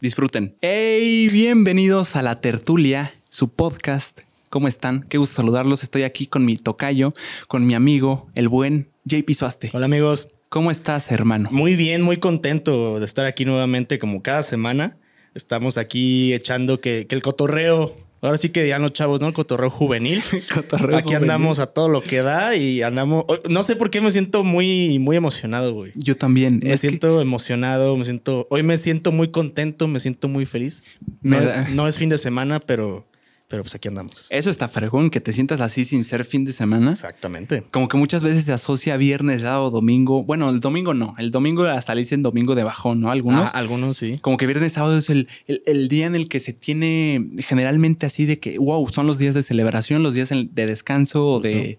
Disfruten. Hey, bienvenidos a La Tertulia, su podcast. ¿Cómo están? Qué gusto saludarlos. Estoy aquí con mi tocayo, con mi amigo, el buen JP Suaste. Hola amigos. ¿Cómo estás, hermano? Muy bien, muy contento de estar aquí nuevamente como cada semana. Estamos aquí echando que, que el cotorreo Ahora sí que ya no, chavos, ¿no? Cotorreo juvenil. cotorreo Aquí andamos a todo lo que da y andamos. No sé por qué me siento muy, muy emocionado, güey. Yo también. Me siento emocionado, me siento. Hoy me siento muy contento, me siento muy feliz. no es fin de semana, pero pero pues aquí andamos. Eso está fregón, que te sientas así sin ser fin de semana. Exactamente. Como que muchas veces se asocia viernes, sábado, domingo. Bueno, el domingo no. El domingo hasta le dicen domingo de bajón, ¿no? Algunos. Ah, algunos sí. Como que viernes, sábado es el, el, día en el que se tiene generalmente así de que, wow, son los días de celebración, los días de descanso o de...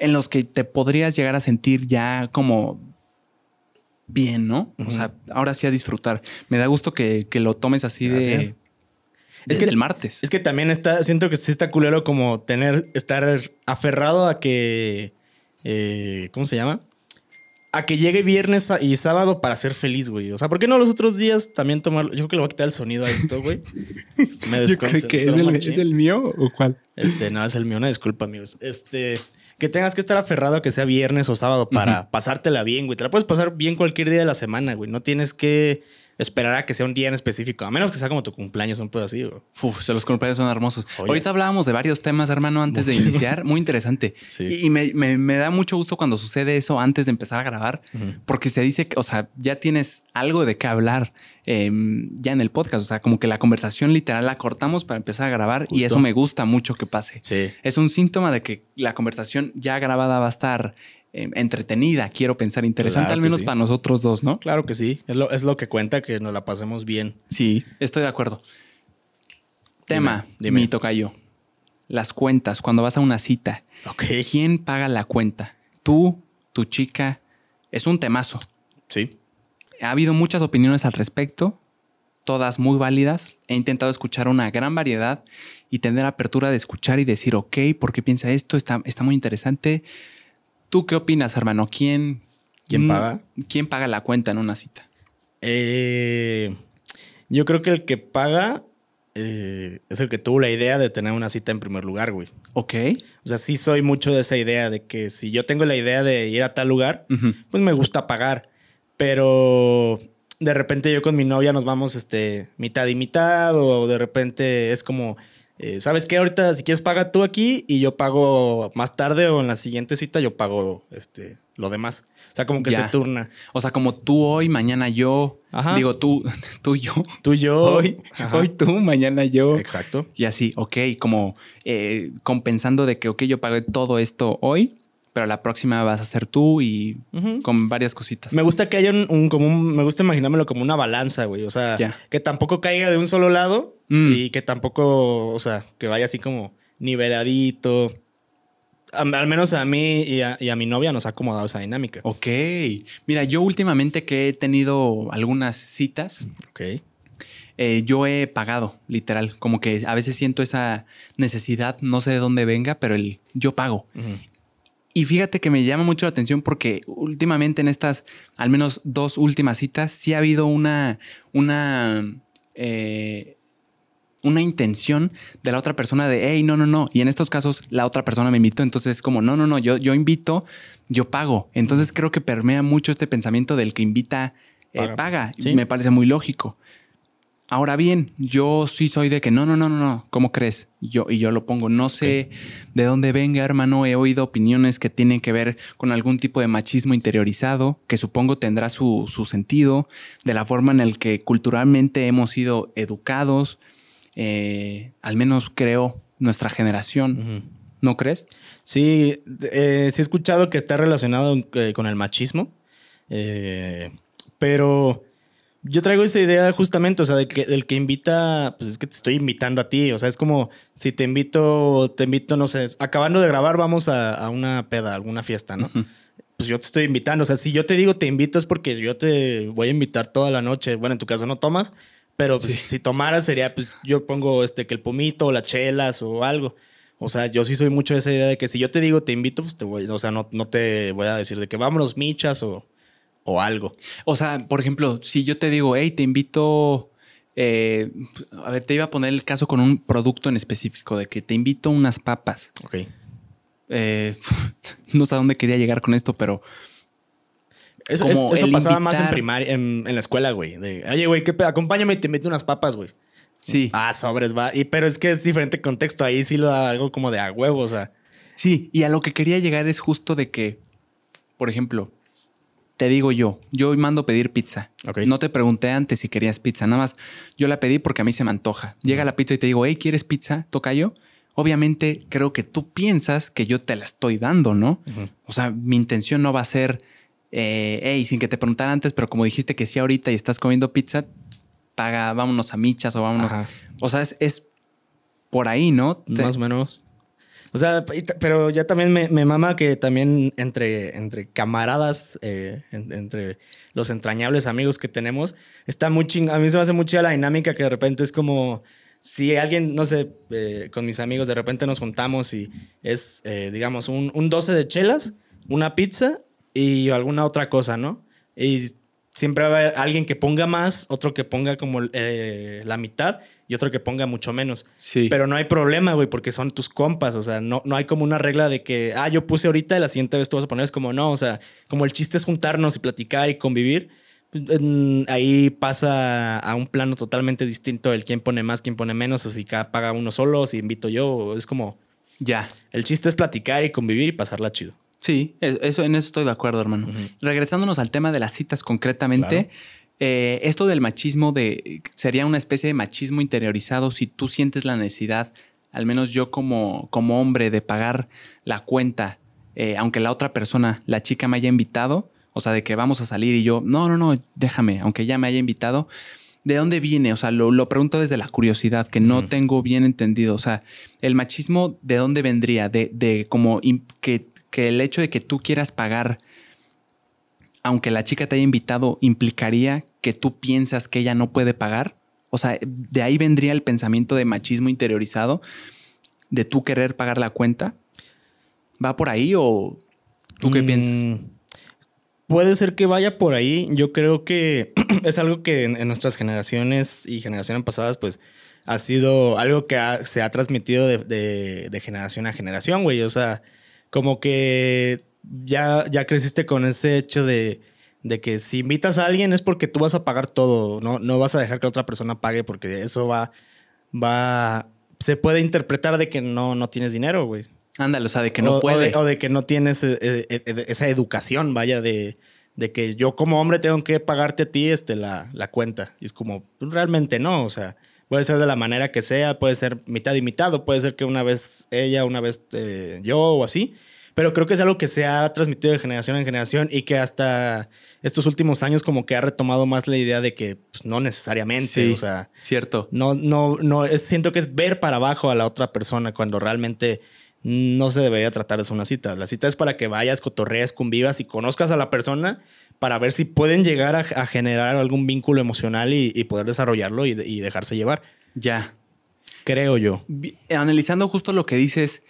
En los que te podrías llegar a sentir ya como bien, ¿no? O sea, ahora sí a disfrutar. Me da gusto que, lo tomes así de es que el martes. Es que también está, siento que sí está culero como tener, estar aferrado a que, eh, ¿cómo se llama? A que llegue viernes y sábado para ser feliz, güey. O sea, ¿por qué no los otros días también tomar? Yo creo que le voy a quitar el sonido a esto, güey. Me Yo que es el, es el, mío o cuál. Este, no, es el mío. Una disculpa, amigos. Este, que tengas que estar aferrado a que sea viernes o sábado para pasártela bien, güey. Te la puedes pasar bien cualquier día de la semana, güey. No tienes que esperar a que sea un día en específico, a menos que sea como tu cumpleaños, un poco así. Uf, los cumpleaños son hermosos. Ahorita hablábamos de varios temas, hermano, antes de iniciar. Muy interesante. Y, me, da mucho gusto cuando sucede eso antes de empezar a grabar, porque se dice que, o sea, ya tienes algo de qué hablar em, ya en el podcast. O sea, como que la conversación literal la cortamos para empezar a grabar y eso me gusta mucho que pase. Es un síntoma de que la conversación ya grabada va a estar Em, entretenida, quiero pensar, interesante al menos para nosotros dos, ¿no? Claro que sí, es lo, es lo, que cuenta que nos la pasemos bien. Sí, estoy de acuerdo. Tema, dime, mi tocayo. Las cuentas, cuando vas a una cita. ¿Quién paga la cuenta? ¿Tú, tu chica? Es un temazo. Sí. Ha habido muchas opiniones al respecto, todas muy válidas. He intentado escuchar una gran variedad y tener apertura de escuchar y decir, ok, ¿por qué piensa esto? Está, está muy interesante ¿Tú qué opinas, hermano? ¿Quién, ¿Quién mm, paga? ¿Quién paga la cuenta en una cita? Eh, yo creo que el que paga eh, es el que tuvo la idea de tener una cita en primer lugar, güey. Ok. O sea, sí soy mucho de esa idea de que si yo tengo la idea de ir a tal lugar, pues me gusta pagar. Pero de repente yo con mi novia nos vamos este, mitad y mitad o de repente es como eh, ¿sabes qué? Ahorita si quieres paga tú aquí y yo pago más tarde o en la siguiente cita yo pago este, lo demás. O sea, como que se turna. O sea, como tú hoy, mañana yo. Digo, tú, tú yo. Tú yo. Hoy, hoy tú, mañana yo. Exacto. Y así, ok, como eh, compensando de que, ok, yo pagué todo esto hoy, pero la próxima vas a ser tú y con varias cositas. Me gusta que haya un, un, como me gusta imaginármelo como una balanza, güey. O sea, que tampoco caiga de un solo lado mm. y que tampoco, o sea, que vaya así como niveladito. Al menos a mí y a, mi novia nos ha acomodado esa dinámica. Ok. Mira, yo últimamente que he tenido algunas citas. Ok. Eh, yo he pagado, literal. Como que a veces siento esa necesidad, no sé de dónde venga, pero el yo pago. Y fíjate que me llama mucho la atención porque últimamente en estas, al menos dos últimas citas, sí ha habido una, una, eh, una intención de la otra persona de, hey, no, no, no. Y en estos casos la otra persona me invitó, entonces es como, no, no, no, yo, yo invito, yo pago. Entonces creo que permea mucho este pensamiento del que invita, eh, paga. Me parece muy lógico. Ahora bien, yo sí soy de que no, no, no, no, no, ¿cómo crees? Yo, y yo lo pongo, no sé de dónde venga, hermano, he oído opiniones que tienen que ver con algún tipo de machismo interiorizado, que supongo tendrá su, sentido, de la forma en la que culturalmente hemos sido educados, eh, al menos creo nuestra generación, ¿no crees? Sí, eh, sí he escuchado que está relacionado eh, con el machismo, pero Yo traigo esa idea justamente, o sea, de que el que invita, pues es que te estoy invitando a ti. O sea, es como si te invito, te invito, no sé, acabando de grabar, vamos a, una peda, alguna fiesta, ¿no? Pues yo te estoy invitando. O sea, si yo te digo te invito es porque yo te voy a invitar toda la noche. Bueno, en tu caso no tomas, pero pues, si tomaras sería, pues yo pongo este que el pomito o las chelas o algo. O sea, yo sí soy mucho de esa idea de que si yo te digo te invito, pues te voy, o sea, no, no te voy a decir de que vámonos michas o, o algo. O sea, por ejemplo, si yo te digo, hey, te invito, eh, a ver, te iba a poner el caso con un producto en específico, de que te invito unas papas. Ok. Eh, no sé a dónde quería llegar con esto, pero... Eso, eso pasaba más en primaria, en, la escuela, güey. De, oye, güey, acompáñame y te invito unas papas, güey. Sí. Ah, sobres, va. Y, pero es que es diferente contexto. Ahí sí lo da algo como de a huevo, o sea. Sí, y a lo que quería llegar es justo de que, por ejemplo, te digo yo, yo mando pedir pizza. No te pregunté antes si querías pizza, nada más yo la pedí porque a mí se me antoja. Llega la pizza y te digo, hey, ¿quieres pizza? Toca yo. Obviamente creo que tú piensas que yo te la estoy dando, ¿no? O sea, mi intención no va a ser, eh, hey, sin que te preguntara antes, pero como dijiste que sí ahorita y estás comiendo pizza, paga, vámonos a michas o vámonos. O sea, es, por ahí, ¿no? Más o menos. O sea, pero ya también me, mama que también entre, entre camaradas, eh, entre los entrañables amigos que tenemos, está muy ching. A mí se me hace mucha la dinámica que de repente es como si alguien, no sé, eh, con mis amigos de repente nos juntamos y es, eh, digamos, un, un 12 de chelas, una pizza y alguna otra cosa, ¿no? Y siempre va a haber alguien que ponga más, otro que ponga como eh, la mitad y otro que ponga mucho menos. Sí. Pero no hay problema, güey, porque son tus compas. O sea, no, no hay como una regla de que, ah, yo puse ahorita y la siguiente vez tú vas a poner. Es como, no, o sea, como el chiste es juntarnos y platicar y convivir. Ahí pasa a un plano totalmente distinto el quién pone más, quién pone menos, o si cada paga uno solo, si invito yo, es como... Ya. El chiste es platicar y convivir y pasarla chido. Sí, eso, en eso estoy de acuerdo, hermano. Regresándonos al tema de las citas concretamente, eh, esto del machismo de sería una especie de machismo interiorizado si tú sientes la necesidad, al menos yo como, como hombre, de pagar la cuenta, eh, aunque la otra persona, la chica, me haya invitado, o sea, de que vamos a salir y yo, no, no, no, déjame, aunque ya me haya invitado. ¿De dónde viene? O sea, lo, pregunto desde la curiosidad, que no tengo bien entendido. O sea, el machismo, ¿de dónde vendría? De, de como que que el hecho de que tú quieras pagar, aunque la chica te haya invitado, implicaría que tú piensas que ella no puede pagar? O sea, de ahí vendría el pensamiento de machismo interiorizado, de tú querer pagar la cuenta. ¿Va por ahí o tú qué piensas? Mm, puede ser que vaya por ahí. Yo creo que es algo que en, nuestras generaciones y generaciones pasadas, pues ha sido algo que se ha transmitido de, de generación a generación, güey. O sea, como que ya, ya creciste con ese hecho de, de, que si invitas a alguien es porque tú vas a pagar todo, no, no vas a dejar que otra persona pague porque eso va, va, se puede interpretar de que no, no tienes dinero, güey. Ándale, o sea, de que no puede. O de, que no tienes eh, eh, eh, esa educación, vaya, de, de, que yo como hombre tengo que pagarte a ti este, la, la cuenta. Y es como, pues, realmente no, o sea, Puede ser de la manera que sea, puede ser mitad y mitad, o puede ser que una vez ella, una vez eh, yo o así. Pero creo que es algo que se ha transmitido de generación en generación y que hasta estos últimos años como que ha retomado más la idea de que pues, no necesariamente, o sea, cierto. No, no, no, es, siento que es ver para abajo a la otra persona cuando realmente no se debería tratar de una cita. La cita es para que vayas, cotorreas, convivas y conozcas a la persona para ver si pueden llegar a, generar algún vínculo emocional y, poder desarrollarlo y, dejarse llevar. Ya. Creo yo. Analizando justo lo que dices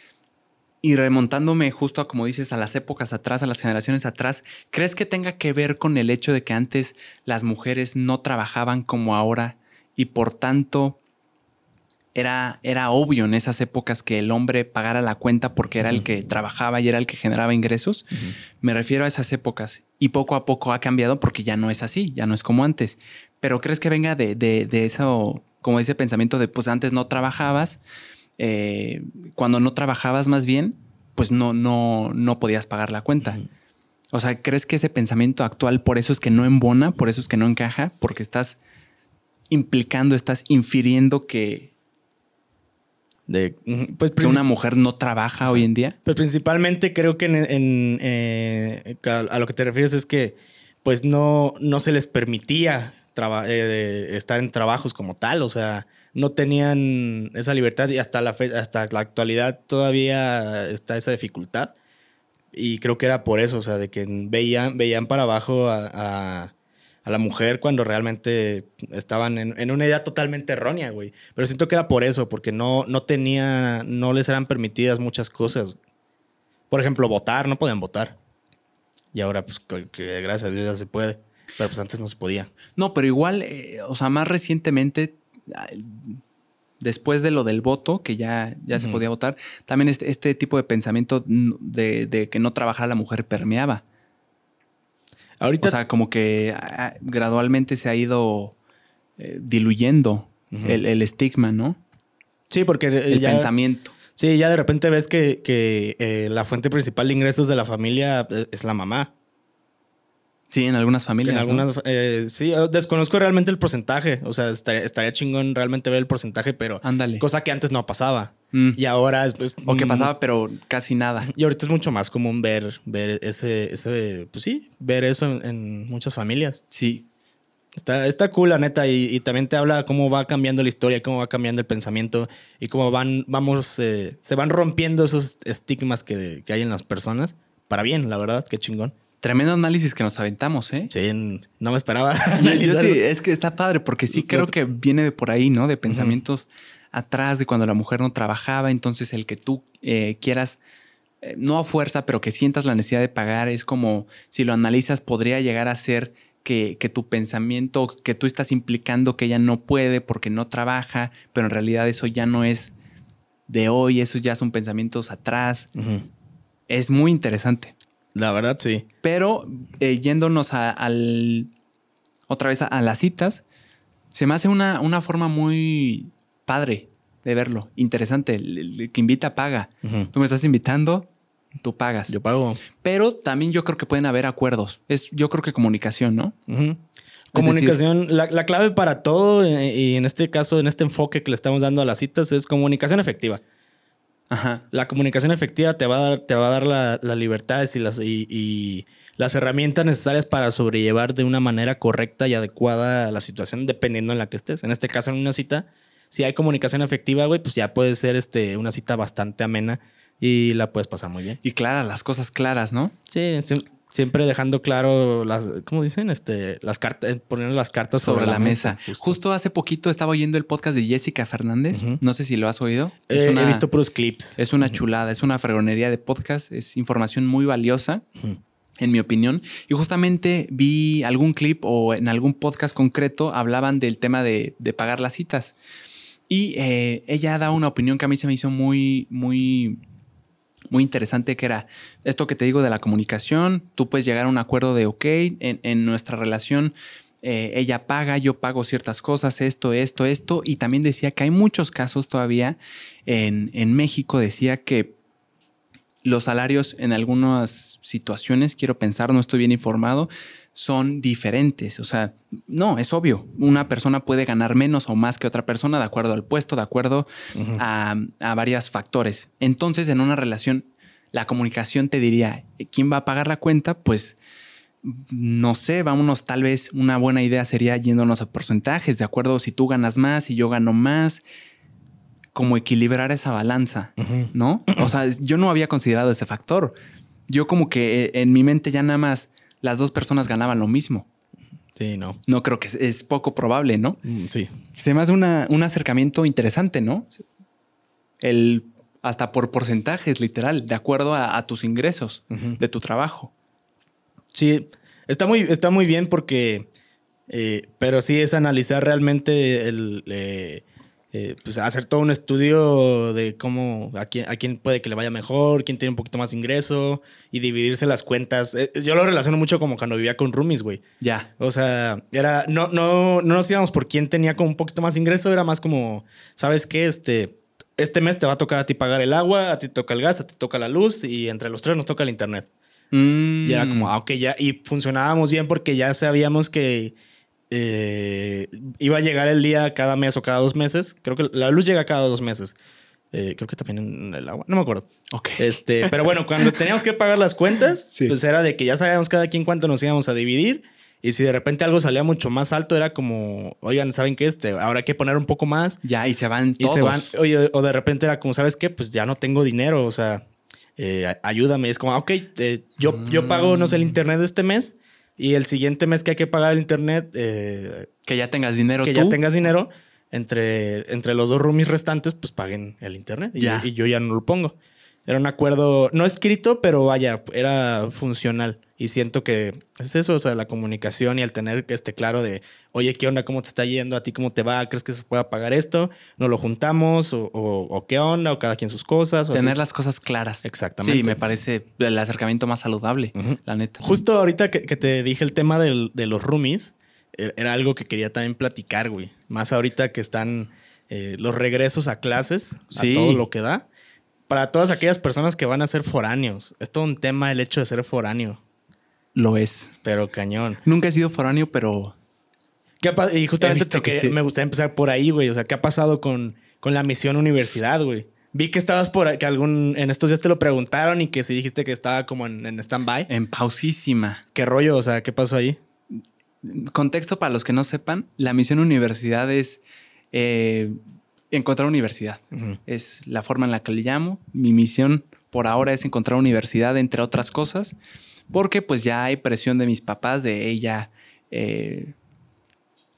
y remontándome justo a como dices a las épocas atrás, a las generaciones atrás, ¿crees que tenga que ver con el hecho de que antes las mujeres no trabajaban como ahora y por tanto era, era obvio en esas épocas que el hombre pagara la cuenta porque era el que trabajaba y era el que generaba ingresos. Me refiero a esas épocas y poco a poco ha cambiado porque ya no es así, ya no es como antes. Pero ¿crees que venga de, de, eso, como ese pensamiento de pues antes no trabajabas? Eh, cuando no trabajabas más bien, pues no, no, no podías pagar la cuenta. O sea, ¿crees que ese pensamiento actual por eso es que no embona, por eso es que no encaja? Porque estás implicando, estás infiriendo que de pues, que una mujer no trabaja hoy en día? Pues principalmente creo que eh, a lo que te refieres es que pues no, no se les permitía eh, estar en trabajos como tal, o sea, no tenían esa libertad y hasta la, hasta la actualidad todavía está esa dificultad. Y creo que era por eso, o sea, de que veían, veían para abajo a, la mujer cuando realmente estaban en, una idea totalmente errónea, güey. Pero siento que era por eso, porque no, no tenía, no les eran permitidas muchas cosas. Por ejemplo, votar, no podían votar. Y ahora, pues, que, gracias a Dios ya se puede. Pero pues antes no se podía. No, pero igual, eh, o sea, más recientemente, después de lo del voto, que ya, ya se podía votar, también este, este tipo de pensamiento de, que no trabajara la mujer permeaba. Ahorita. O sea, como que ah, gradualmente se ha ido eh, diluyendo el, estigma, ¿no? Sí, porque. El pensamiento. Sí, ya de repente ves que, eh, la fuente principal de ingresos de la familia es la mamá. Sí, en algunas familias. En algunas, eh, sí, desconozco realmente el porcentaje. O sea, estaría, chingón realmente ver el porcentaje, pero. Ándale. Cosa que antes no pasaba. Mm. Y ahora es. o que pasaba, pero casi nada. Y ahorita es mucho más común ver, ver ese, ese. Pues sí, ver eso en, muchas familias. Sí. Está, está cool, la neta. Y, también te habla cómo va cambiando la historia, cómo va cambiando el pensamiento y cómo van, vamos, eh, se van rompiendo esos estigmas que, que hay en las personas. Para bien, la verdad, qué chingón. Tremendo análisis que nos aventamos, ¿eh? Sí, no me esperaba. Yo, sí, es que está padre, porque sí creo que viene de por ahí, ¿no? De pensamientos atrás, de cuando la mujer no trabajaba, entonces el que tú eh, quieras, eh, no a fuerza, pero que sientas la necesidad de pagar, es como, si lo analizas, podría llegar a ser que, que tu pensamiento, que tú estás implicando que ella no puede porque no trabaja, pero en realidad eso ya no es de hoy, esos ya son pensamientos atrás. Es muy interesante. La verdad, sí. Pero eh, yéndonos a, al, otra vez a, las citas, se me hace una, una forma muy padre de verlo, interesante. El, que invita paga. Tú me estás invitando, tú pagas. Yo pago. Pero también yo creo que pueden haber acuerdos. Es, yo creo que comunicación, ¿no? Comunicación, la, la, clave para todo, eh, y en este caso, en este enfoque que le estamos dando a las citas, es comunicación efectiva. La comunicación efectiva te va a dar, te va a dar las la libertades y las, y, las herramientas necesarias para sobrellevar de una manera correcta y adecuada la situación dependiendo en la que estés. En este caso, en una cita, si hay comunicación efectiva, güey, pues ya puede ser este, una cita bastante amena y la puedes pasar muy bien. Y clara, las cosas claras, ¿no? Sí, sí siempre dejando claro las, ¿cómo dicen? Este, las cartas, eh, poniendo las cartas sobre, la, mesa. Justo. hace poquito estaba oyendo el podcast de Jessica Fernández. No sé si lo has oído. Eh, he visto puros clips. Es una chulada, es una fregonería de podcast, es información muy valiosa. En mi opinión. Y justamente vi algún clip o en algún podcast concreto hablaban del tema de, pagar las citas. Y eh, ella da una opinión que a mí se me hizo muy, muy muy interesante que era esto que te digo de la comunicación, tú puedes llegar a un acuerdo de, ok, en, nuestra relación eh, ella paga, yo pago ciertas cosas, esto, esto, esto, y también decía que hay muchos casos todavía en, en México, decía que los salarios en algunas situaciones, quiero pensar, no estoy bien informado, son diferentes. O sea, no, es obvio. Una persona puede ganar menos o más que otra persona de acuerdo al puesto, de acuerdo a, a varios factores. Entonces, en una relación, la comunicación te diría, ¿quién va a pagar la cuenta? Pues no sé, vámonos, tal vez una buena idea sería yéndonos a porcentajes, de acuerdo si tú ganas más y yo gano más, como equilibrar esa balanza, ¿no? O sea, yo no había considerado ese factor. Yo como que eh, en mi mente ya nada más las dos personas ganaban lo mismo. Sí, no. No creo que es, poco probable, ¿no? Mm, sí. Se me hace un acercamiento interesante, ¿no? El hasta por porcentajes, literal, de acuerdo a, tus ingresos de tu trabajo. Sí, está muy, está muy bien porque, eh, pero sí es analizar realmente el, eh, eh, pues hacer todo un estudio de cómo, a quién, a quién puede que le vaya mejor, quién tiene un poquito más ingreso y dividirse las cuentas. Eh, yo lo relaciono mucho como cuando vivía con roomies, güey. Ya. O sea, era, no, no, no nos íbamos por quién tenía como un poquito más ingreso, era más como, ¿sabes qué? Este, este mes te va a tocar a ti pagar el agua, a ti te toca el gas, a ti toca la luz y entre los tres nos toca el internet. Y era como, ah, ok, ya, y funcionábamos bien porque ya sabíamos que eh, iba a llegar el día cada mes o cada dos meses. Creo que la luz llega cada dos meses. Eh, creo que también en el agua, no me acuerdo. Ok. Este, pero bueno, cuando teníamos que pagar las cuentas, pues era de que ya sabíamos cada quien cuánto nos íbamos a dividir Y si de repente algo salía mucho más alto, era como, oigan, ¿saben qué? Este, ahora hay que poner un poco más. Ya, y se van y se van. Oye, o de repente era como, ¿sabes qué? Pues ya no tengo dinero, o sea, eh, ayúdame. Es como, ok, eh, yo, yo pago, no sé, el internet de este mes y el siguiente mes que hay que pagar el internet. Eh, que ya tengas dinero. Que ya tengas dinero. Entre, entre los dos roomies restantes, pues paguen el internet. Y, y yo ya no lo pongo. Era un acuerdo no escrito, pero vaya, era funcional. Y siento que es eso, o sea, la comunicación y el tener este claro de, oye, ¿qué onda? ¿Cómo te está yendo? ¿A ti cómo te va? ¿Crees que se pueda pagar esto? ¿No lo juntamos? ¿O, qué onda? ¿O cada quien sus cosas? tener las cosas claras. Exactamente. Sí, me parece el acercamiento más saludable, la neta. Justo ahorita que, te dije el tema de los roomies, e, era algo que quería también platicar, güey. Más ahorita que están eh, los regresos a clases, a todo lo que da. Para todas aquellas personas que van a ser foráneos, es todo un tema el hecho de ser foráneo. Lo es. Pero cañón. Nunca he sido foráneo, pero. ¿Qué y justamente que me gustaría empezar por ahí, güey. O sea, ¿qué ha pasado con, con la misión universidad, güey? Vi que estabas por que algún, en estos días te lo preguntaron y que si dijiste que estaba como en, en stand-by. En pausísima. ¿Qué rollo? O sea, ¿qué pasó ahí? Contexto para los que no sepan, la misión universidad es eh, encontrar universidad. Es la forma en la que le llamo. Mi misión por ahora es encontrar universidad, entre otras cosas porque pues ya hay presión de mis papás de ella. Eh,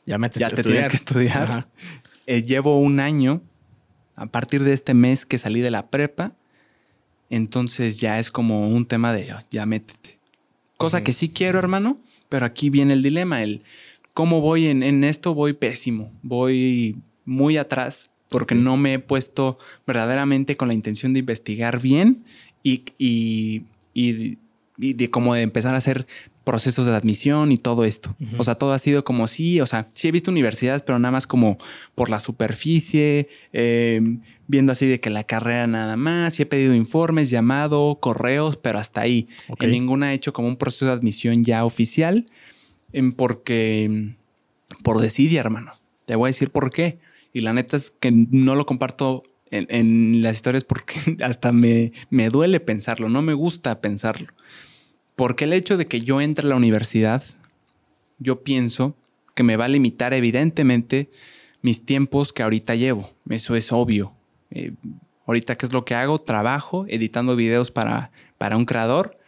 ya, me ya te tienes que estudiar. Eh, llevo un año a partir de este mes que salí de la prepa. Entonces ya es como un tema de ya métete. Cosa que sí quiero, hermano, pero aquí viene el dilema. El cómo voy en, esto, voy pésimo. Voy muy atrás porque no me he puesto verdaderamente con la intención de investigar bien y, y, y y de cómo de empezar a hacer procesos de admisión y todo esto. O sea, todo ha sido como sí, o sea, sí he visto universidades, pero nada más como por la superficie, em, viendo así de que la carrera nada más, sí he pedido informes, llamado, correos, pero hasta ahí. En ninguna he hecho como un proceso de admisión ya oficial, em, porque por decidir, hermano. Te voy a decir por qué. Y la neta es que no lo comparto en, en las historias porque hasta me, me duele pensarlo, no me gusta pensarlo. Porque el hecho de que yo entre a la universidad, yo pienso que me va a limitar evidentemente mis tiempos que ahorita llevo. Eso es obvio. Eh, ahorita, ¿qué es lo que hago? Trabajo editando videos para, para un creador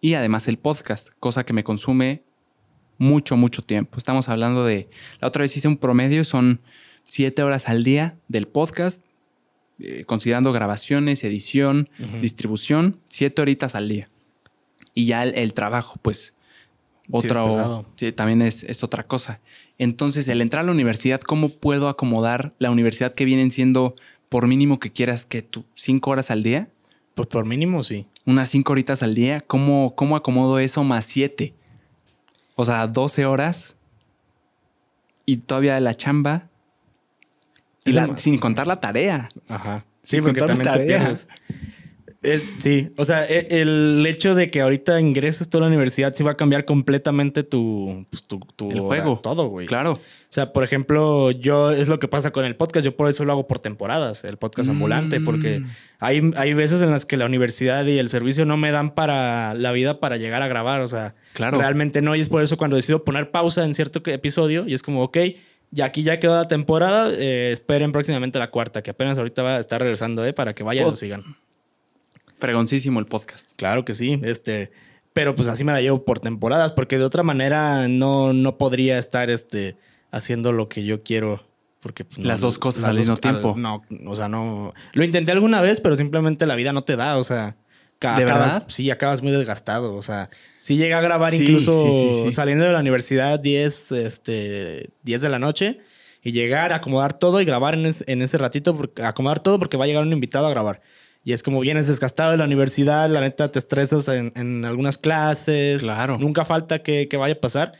y además el podcast, cosa que me consume mucho, mucho tiempo. Estamos hablando de, la otra vez hice un promedio, son siete horas al día del podcast, eh, considerando grabaciones, edición, distribución, siete horitas al día. Y ya el, trabajo, pues, otro, sí, también es, es, otra cosa. Entonces, el entrar a la universidad, ¿cómo puedo acomodar la universidad que vienen siendo, por mínimo que quieras, que tú, cinco horas al día? Pues por mínimo, sí. Unas cinco horitas al día. ¿Cómo, cómo acomodo eso más siete? O sea, 12 horas y todavía la chamba. Y sin contar la tarea. Ajá. Sí, sin porque también Te sí, o sea, e, el hecho de que ahorita ingreses toda la universidad sí va a cambiar completamente tu, pues, tu, el juego. Todo, güey. Claro. O sea, por ejemplo, yo es lo que pasa con el podcast. Yo por eso lo hago por temporadas, el podcast mm. ambulante, porque hay, hay veces en las que la universidad y el servicio no me dan para la vida para llegar a grabar. O sea, claro. realmente no. Y es por eso cuando decido poner pausa en cierto episodio y es como, ok, y aquí ya quedó la temporada. Eh, esperen próximamente la cuarta, que apenas ahorita va a estar regresando, ¿eh? Para que vayan y lo sigan. Fregoncísimo el podcast. Claro que sí. Este, pero pues así me la llevo por temporadas, porque de otra manera no, no podría estar este, haciendo lo que yo quiero. Porque pues, las dos cosas al mismo tiempo. no, o sea, no. Lo intenté alguna vez, pero simplemente la vida no te da. O sea, ¿De verdad? sí, acabas muy desgastado. O sea, sí llega a grabar incluso saliendo de la universidad 10, este, 10 de la noche y llegar, a acomodar todo y grabar en, en ese ratito, acomodar todo porque va a llegar un invitado a grabar. Y es como vienes desgastado de la universidad, la neta te estresas en, algunas clases. Claro. Nunca falta que, vaya a pasar.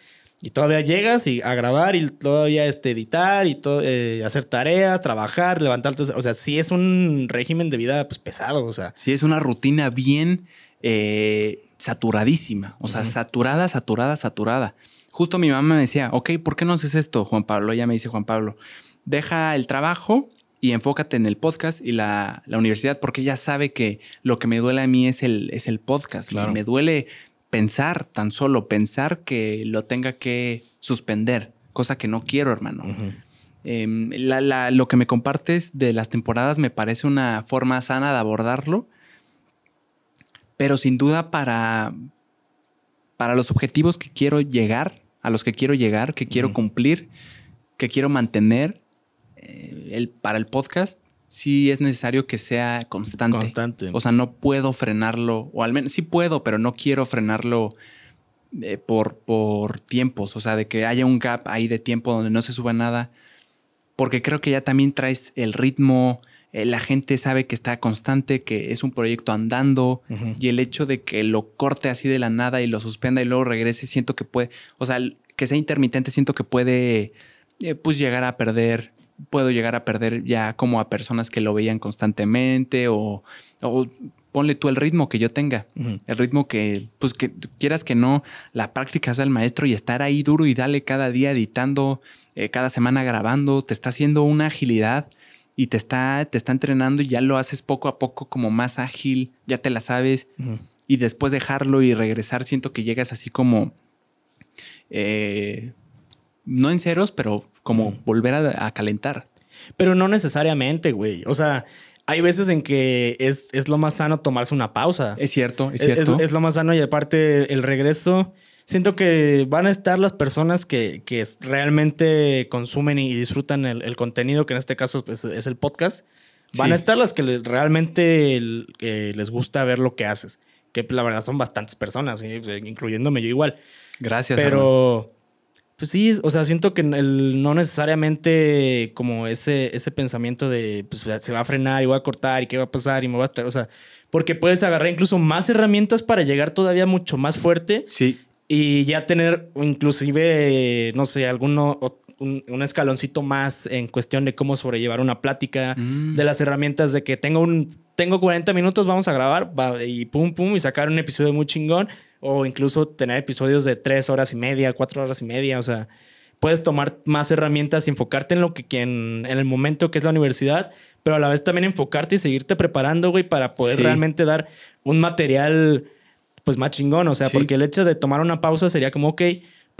Y todavía llegas y a grabar y todavía este, editar y eh, hacer tareas, trabajar, levantarte. O sea, sí es un régimen de vida pues, pesado. O sea. Sí es una rutina bien eh, saturadísima. O sea, saturada, saturada, saturada. Justo mi mamá me decía, ok, ¿por qué no haces esto, Juan Pablo? Ella me dice, Juan Pablo, deja el trabajo y enfócate en el podcast y la, universidad, porque ella sabe que lo que me duele a mí es el, es el podcast. Me duele pensar, tan solo pensar que lo tenga que suspender, cosa que no quiero, hermano. Em, lo que me compartes de las temporadas me parece una forma sana de abordarlo, pero sin duda para, para los objetivos que quiero llegar, a los que quiero llegar, que quiero cumplir, que quiero mantener eh, el, para el podcast, sí es necesario que sea constante. Constante. O sea, no puedo frenarlo, o al menos sí puedo, pero no quiero frenarlo eh, por, por tiempos. O sea, de que haya un gap ahí de tiempo donde no se suba nada. Porque creo que ya también traes el ritmo, eh, la gente sabe que está constante, que es un proyecto andando y el hecho de que lo corte así de la nada y lo suspenda y luego regrese, siento que puede, o sea, que sea intermitente, siento que puede eh, pues llegar a perder puedo llegar a perder ya como a personas que lo veían constantemente o, ponle tú el ritmo que yo tenga, el ritmo que, pues que quieras que no, la práctica es del maestro y estar ahí duro y dale cada día editando, eh, cada semana grabando, te está haciendo una agilidad y te está, te está entrenando y ya lo haces poco a poco como más ágil, ya te la sabes. Y después dejarlo y regresar siento que llegas así como... Eh, no en ceros, pero como volver a, calentar. Pero no necesariamente, güey. O sea, hay veces en que es, lo más sano tomarse una pausa. Es cierto, es cierto. Es, lo más sano y aparte el regreso, siento que van a estar las personas que, realmente consumen y disfrutan el, contenido, que en este caso es, el podcast. Van a estar las que realmente les gusta ver lo que haces. Que la verdad son bastantes personas, incluyéndome yo igual. Gracias. Pero... Pues sí, o sea, siento que el, no necesariamente como ese, ese pensamiento de pues se va a frenar y voy a cortar y qué va a pasar y me va a estar, o sea, porque puedes agarrar incluso más herramientas para llegar todavía mucho más fuerte. Sí. Y ya tener inclusive, no sé, alguno, un, escaloncito más en cuestión de cómo sobrellevar una plática, mm. de las herramientas de que tengo un, tengo 40 minutos, vamos a grabar y pum, pum, y sacar un episodio muy chingón o incluso tener episodios de tres horas y media, cuatro horas y media, o sea, puedes tomar más herramientas y enfocarte en lo que en, en el momento que es la universidad, pero a la vez también enfocarte y seguirte preparando, güey, para poder realmente dar un material pues más chingón, o sea, porque el hecho de tomar una pausa sería como, ok,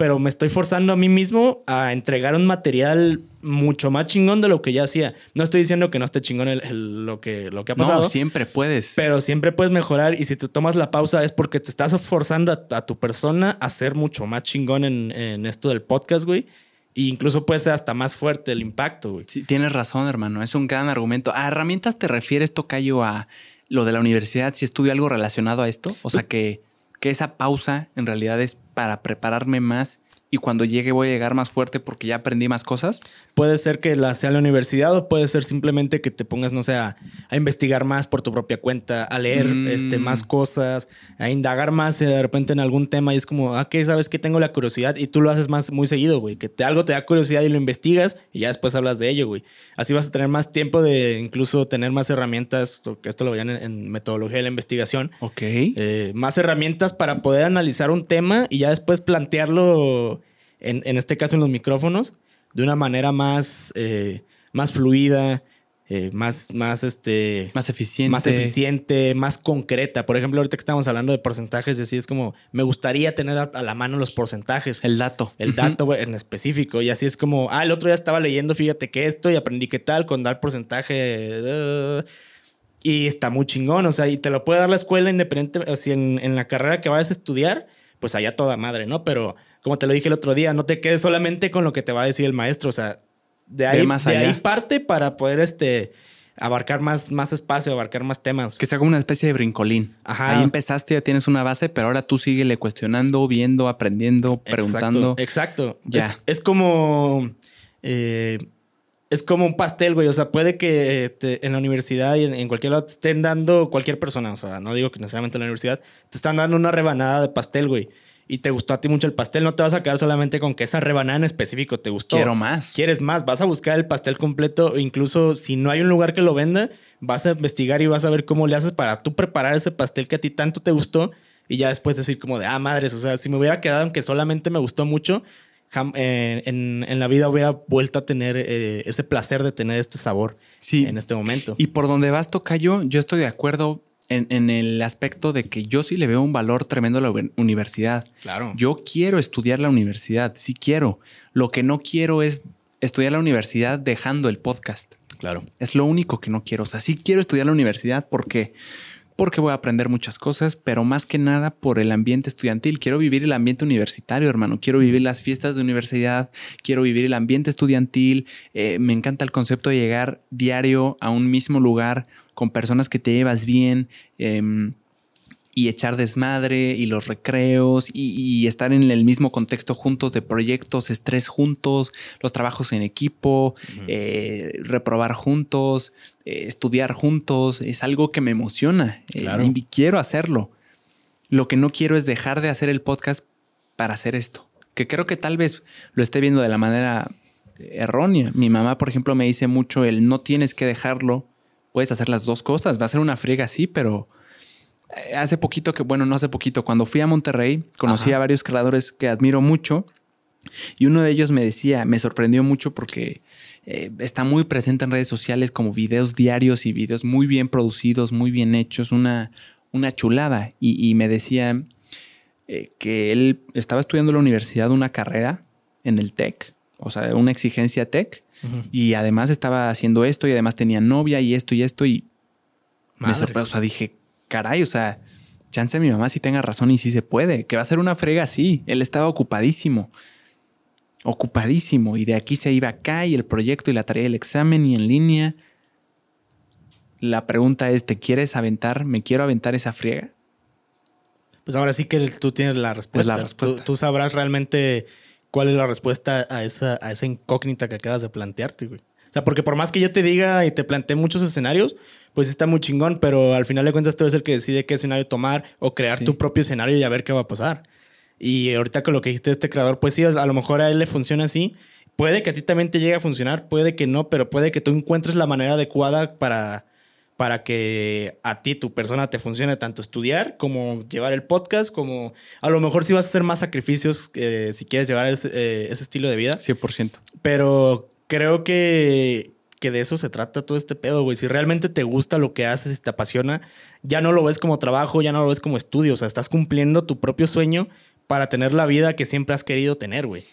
pero me estoy forzando a mí mismo a entregar un material mucho más chingón de lo que ya hacía. No estoy diciendo que no esté chingón lo, que, lo que ha pasado. No, siempre puedes. Pero siempre puedes mejorar y si te tomas la pausa es porque te estás forzando a, tu persona a ser mucho más chingón en, esto del podcast, güey. E incluso puede ser hasta más fuerte el impacto, güey. Sí, tienes razón, hermano. Es un gran argumento. ¿A herramientas te refieres, Tocayo, a lo de la universidad? Si estudio algo relacionado a esto. O sea, pues que que esa pausa en realidad es para prepararme más y cuando llegue voy a llegar más fuerte porque ya aprendí más cosas? Puede ser que la sea la universidad o puede ser simplemente que te pongas, no sé, a, investigar más por tu propia cuenta, a leer este, mm. más cosas, a indagar más de repente en algún tema y es como, ah, ¿qué sabes que tengo la curiosidad? Y tú lo haces más muy seguido, güey, que te, algo te da curiosidad y lo investigas y ya después hablas de ello, güey. Así vas a tener más tiempo de incluso tener más herramientas, porque esto lo veían en, metodología de la investigación. Ok. Eh, más herramientas para poder analizar un tema y ya después plantearlo en, este caso en los micrófonos, de una manera más, eh, más fluida, eh, más, más, este, más eficiente. Más eficiente, más concreta. Por ejemplo, ahorita que estamos hablando de porcentajes, y así es como, me gustaría tener a, la mano los porcentajes. El dato. El dato en específico. Y así es como, ah, el otro día estaba leyendo, fíjate que esto, y aprendí qué tal con dar porcentaje. y está muy chingón, o sea, y te lo puede dar la escuela independiente, o si en, en la carrera que vayas a estudiar, pues allá toda madre, ¿no? Pero como te lo dije el otro día, no te quedes solamente con lo que te va a decir el maestro, o sea, de ahí, de ahí parte para poder este, abarcar más, más espacio, abarcar más temas. Que sea como una especie de brincolín. Ajá. Ahí empezaste, ya tienes una base, pero ahora tú síguele cuestionando, viendo, aprendiendo, preguntando. Exacto. Ya. Es, como. Eh, es como un pastel, güey. O sea, puede que en la universidad y en, en, cualquier lado te estén dando cualquier persona. O sea, no digo que necesariamente en la universidad, te están dando una rebanada de pastel, güey y te gustó a ti mucho el pastel, no te vas a quedar solamente con que esa rebanada en específico te gustó. Quiero más. Quieres más, vas a buscar el pastel completo, incluso si no hay un lugar que lo venda, vas a investigar y vas a ver cómo le haces para tú preparar ese pastel que a ti tanto te gustó y ya después decir como de, ah, madres, o sea, si me hubiera quedado aunque solamente me gustó mucho, eh, en, la vida hubiera vuelto a tener eh, ese placer de tener este sabor sí. en este momento. Y por donde vas, Tocayo, yo estoy de acuerdo en, el aspecto de que yo sí le veo un valor tremendo a la universidad. Claro. Yo quiero estudiar la universidad, sí quiero. Lo que no quiero es estudiar la universidad dejando el podcast. Claro. Es lo único que no quiero. O sea, sí quiero estudiar la universidad porque porque voy a aprender muchas cosas, pero más que nada por el ambiente estudiantil. Quiero vivir el ambiente universitario, hermano. Quiero vivir las fiestas de universidad, quiero vivir el ambiente estudiantil. Eh, me encanta el concepto de llegar diario a un mismo lugar con personas que te llevas bien. Em, y echar desmadre y los recreos y, estar en el mismo contexto juntos de proyectos, estrés juntos, los trabajos en equipo, eh, reprobar juntos, eh, estudiar juntos, es algo que me emociona eh, y quiero hacerlo. Lo que no quiero es dejar de hacer el podcast para hacer esto, que creo que tal vez lo esté viendo de la manera errónea. Mi mamá, por ejemplo, me dice mucho el no tienes que dejarlo, puedes hacer las dos cosas, va a ser una friega así, pero eh, hace poquito que, bueno, no hace poquito, cuando fui a Monterrey, conocí a varios creadores que admiro mucho y uno de ellos me decía, me sorprendió mucho porque eh, está muy presente en redes sociales como videos diarios y videos muy bien producidos, muy bien hechos, una, una chulada. Y, me decía eh, que él estaba estudiando en la universidad una carrera en el TEC, o sea, una exigencia TEC, y además estaba haciendo esto y además tenía novia y esto y esto y me sorprendió, o sea, dije, caray, o sea, chance mi mamá si tenga razón y sí se puede, que va a ser una frega así. Él estaba ocupadísimo, ocupadísimo, y de aquí se iba acá y el proyecto y la tarea del examen y en línea. La pregunta es, ¿te quieres aventar? ¿Me quiero aventar esa friega? Pues ahora sí que tú tienes la pues respuesta. la respuesta. Tú, sabrás realmente cuál es la respuesta a esa, a esa incógnita que acabas de plantearte, güey. O sea, porque por más que yo te diga y te plantee muchos escenarios, pues está muy chingón, pero al final de cuentas tú eres el que decide qué escenario tomar o crear tu propio escenario y a ver qué va a pasar. Y ahorita con lo que dijiste de este creador, pues sí, a lo mejor a él le funciona así. Puede que a ti también te llegue a funcionar, puede que no, pero puede que tú encuentres la manera adecuada para, para que a ti, tu persona, te funcione tanto estudiar como llevar el podcast, como a lo mejor sí vas a hacer más sacrificios eh, si quieres llevar ese, eh, ese estilo de vida. 100%. Pero creo que, que de eso se trata todo este pedo, güey. Si realmente te gusta lo que haces y te apasiona, ya no lo ves como trabajo, ya no lo ves como estudio. O sea, estás cumpliendo tu propio sueño para tener la vida que siempre has querido tener, güey.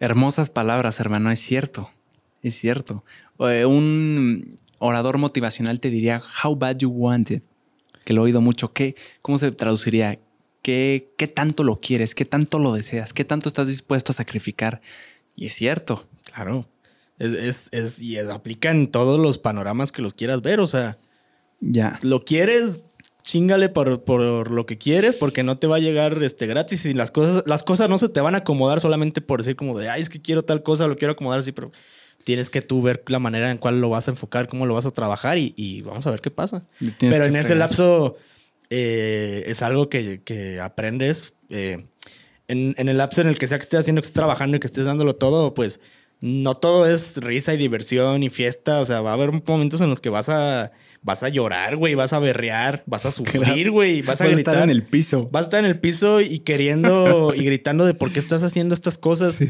Hermosas palabras, hermano, es cierto. Es cierto. Eh, un orador motivacional te diría, How bad you want it. Que lo he oído mucho. ¿Qué, ¿Cómo se traduciría? ¿Qué, ¿Qué tanto lo quieres? ¿Qué tanto lo deseas? ¿Qué tanto estás dispuesto a sacrificar? Y es cierto. Claro. Es, es, y aplica en todos los panoramas que los quieras ver. O sea, ya. Lo quieres, chingale por, por, lo que quieres, porque no te va a llegar este, gratis y las cosas, las cosas no se te van a acomodar solamente por decir como de, ay, es que quiero tal cosa, lo quiero acomodar así, pero tienes que tú ver la manera en cual lo vas a enfocar, cómo lo vas a trabajar y, vamos a ver qué pasa. Pero en ese lapso eh, es algo que, aprendes. Eh, en, en, el lapso en el que sea que estés haciendo, que estés trabajando y que estés dándolo todo, pues no todo es risa y diversión y fiesta. O sea, va a haber momentos en los que vas a, vas a llorar, güey, vas a berrear, vas a sufrir, güey, vas a gritar. estar en el piso. Vas a estar en el piso y queriendo y gritando de por qué estás haciendo estas cosas.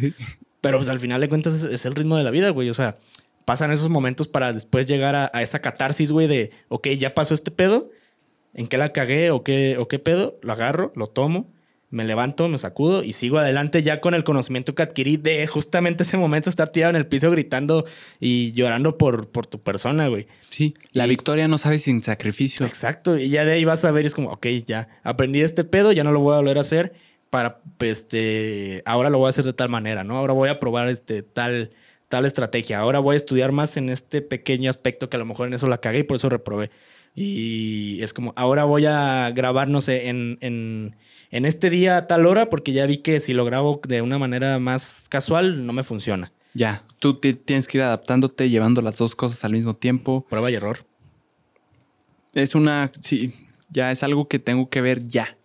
Pero pues al final de cuentas es, el ritmo de la vida, güey. O sea, pasan esos momentos para después llegar a, esa catarsis, güey, de, ok, ya pasó este pedo. ¿En qué la cagué o qué, o qué pedo? Lo agarro, lo tomo me levanto, me sacudo y sigo adelante ya con el conocimiento que adquirí de justamente ese momento estar tirado en el piso gritando y llorando por, por tu persona, güey. Sí, la victoria no sabe sin sacrificio. Exacto, y ya de ahí vas a ver, es como, ok, ya aprendí este pedo, ya no lo voy a volver a hacer para, este, ahora lo voy a hacer de tal manera, ¿no? Ahora voy a probar este tal, tal estrategia, ahora voy a estudiar más en este pequeño aspecto que a lo mejor en eso la cagué y por eso reprobé. Y es como, ahora voy a grabar, no sé, en, en en este día a tal hora porque ya vi que si lo grabo de una manera más casual no me funciona. Ya, tú tienes que ir adaptándote, llevando las dos cosas al mismo tiempo. Prueba y error. Es una, sí, ya es algo que tengo que ver ya.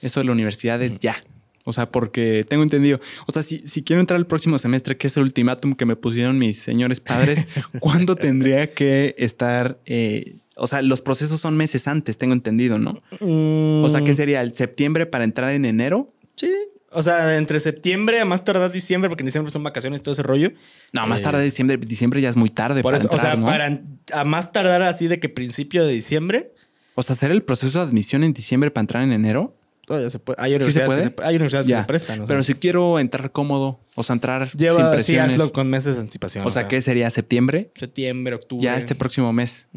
Esto de la universidad es ya. O sea, porque tengo entendido. O sea, si, si quiero entrar el próximo semestre, que es el ultimátum que me pusieron mis señores padres, ¿cuándo tendría que estar eh, o sea, los procesos son meses antes, tengo entendido, ¿no? O sea, ¿qué mm. sería? ¿El septiembre para entrar en enero? Sí. O sea, entre septiembre a más tardar diciembre, porque en diciembre son vacaciones y todo ese rollo. No, más tardar diciembre, diciembre ya es muy tarde. Por eso, o sea, para a más tardar así de que principio de diciembre, O sea, hacer el proceso de admisión en diciembre para entrar en enero. Todavía se puede. Hay universidades, Que, se, hay universidades que se prestan. Pero si quiero entrar cómodo, o sea, entrar Lleva, sin presiones. Sí, hazlo con meses de anticipación. O, sea, ¿qué sería? ¿Septiembre? Septiembre, octubre. Ya este próximo mes.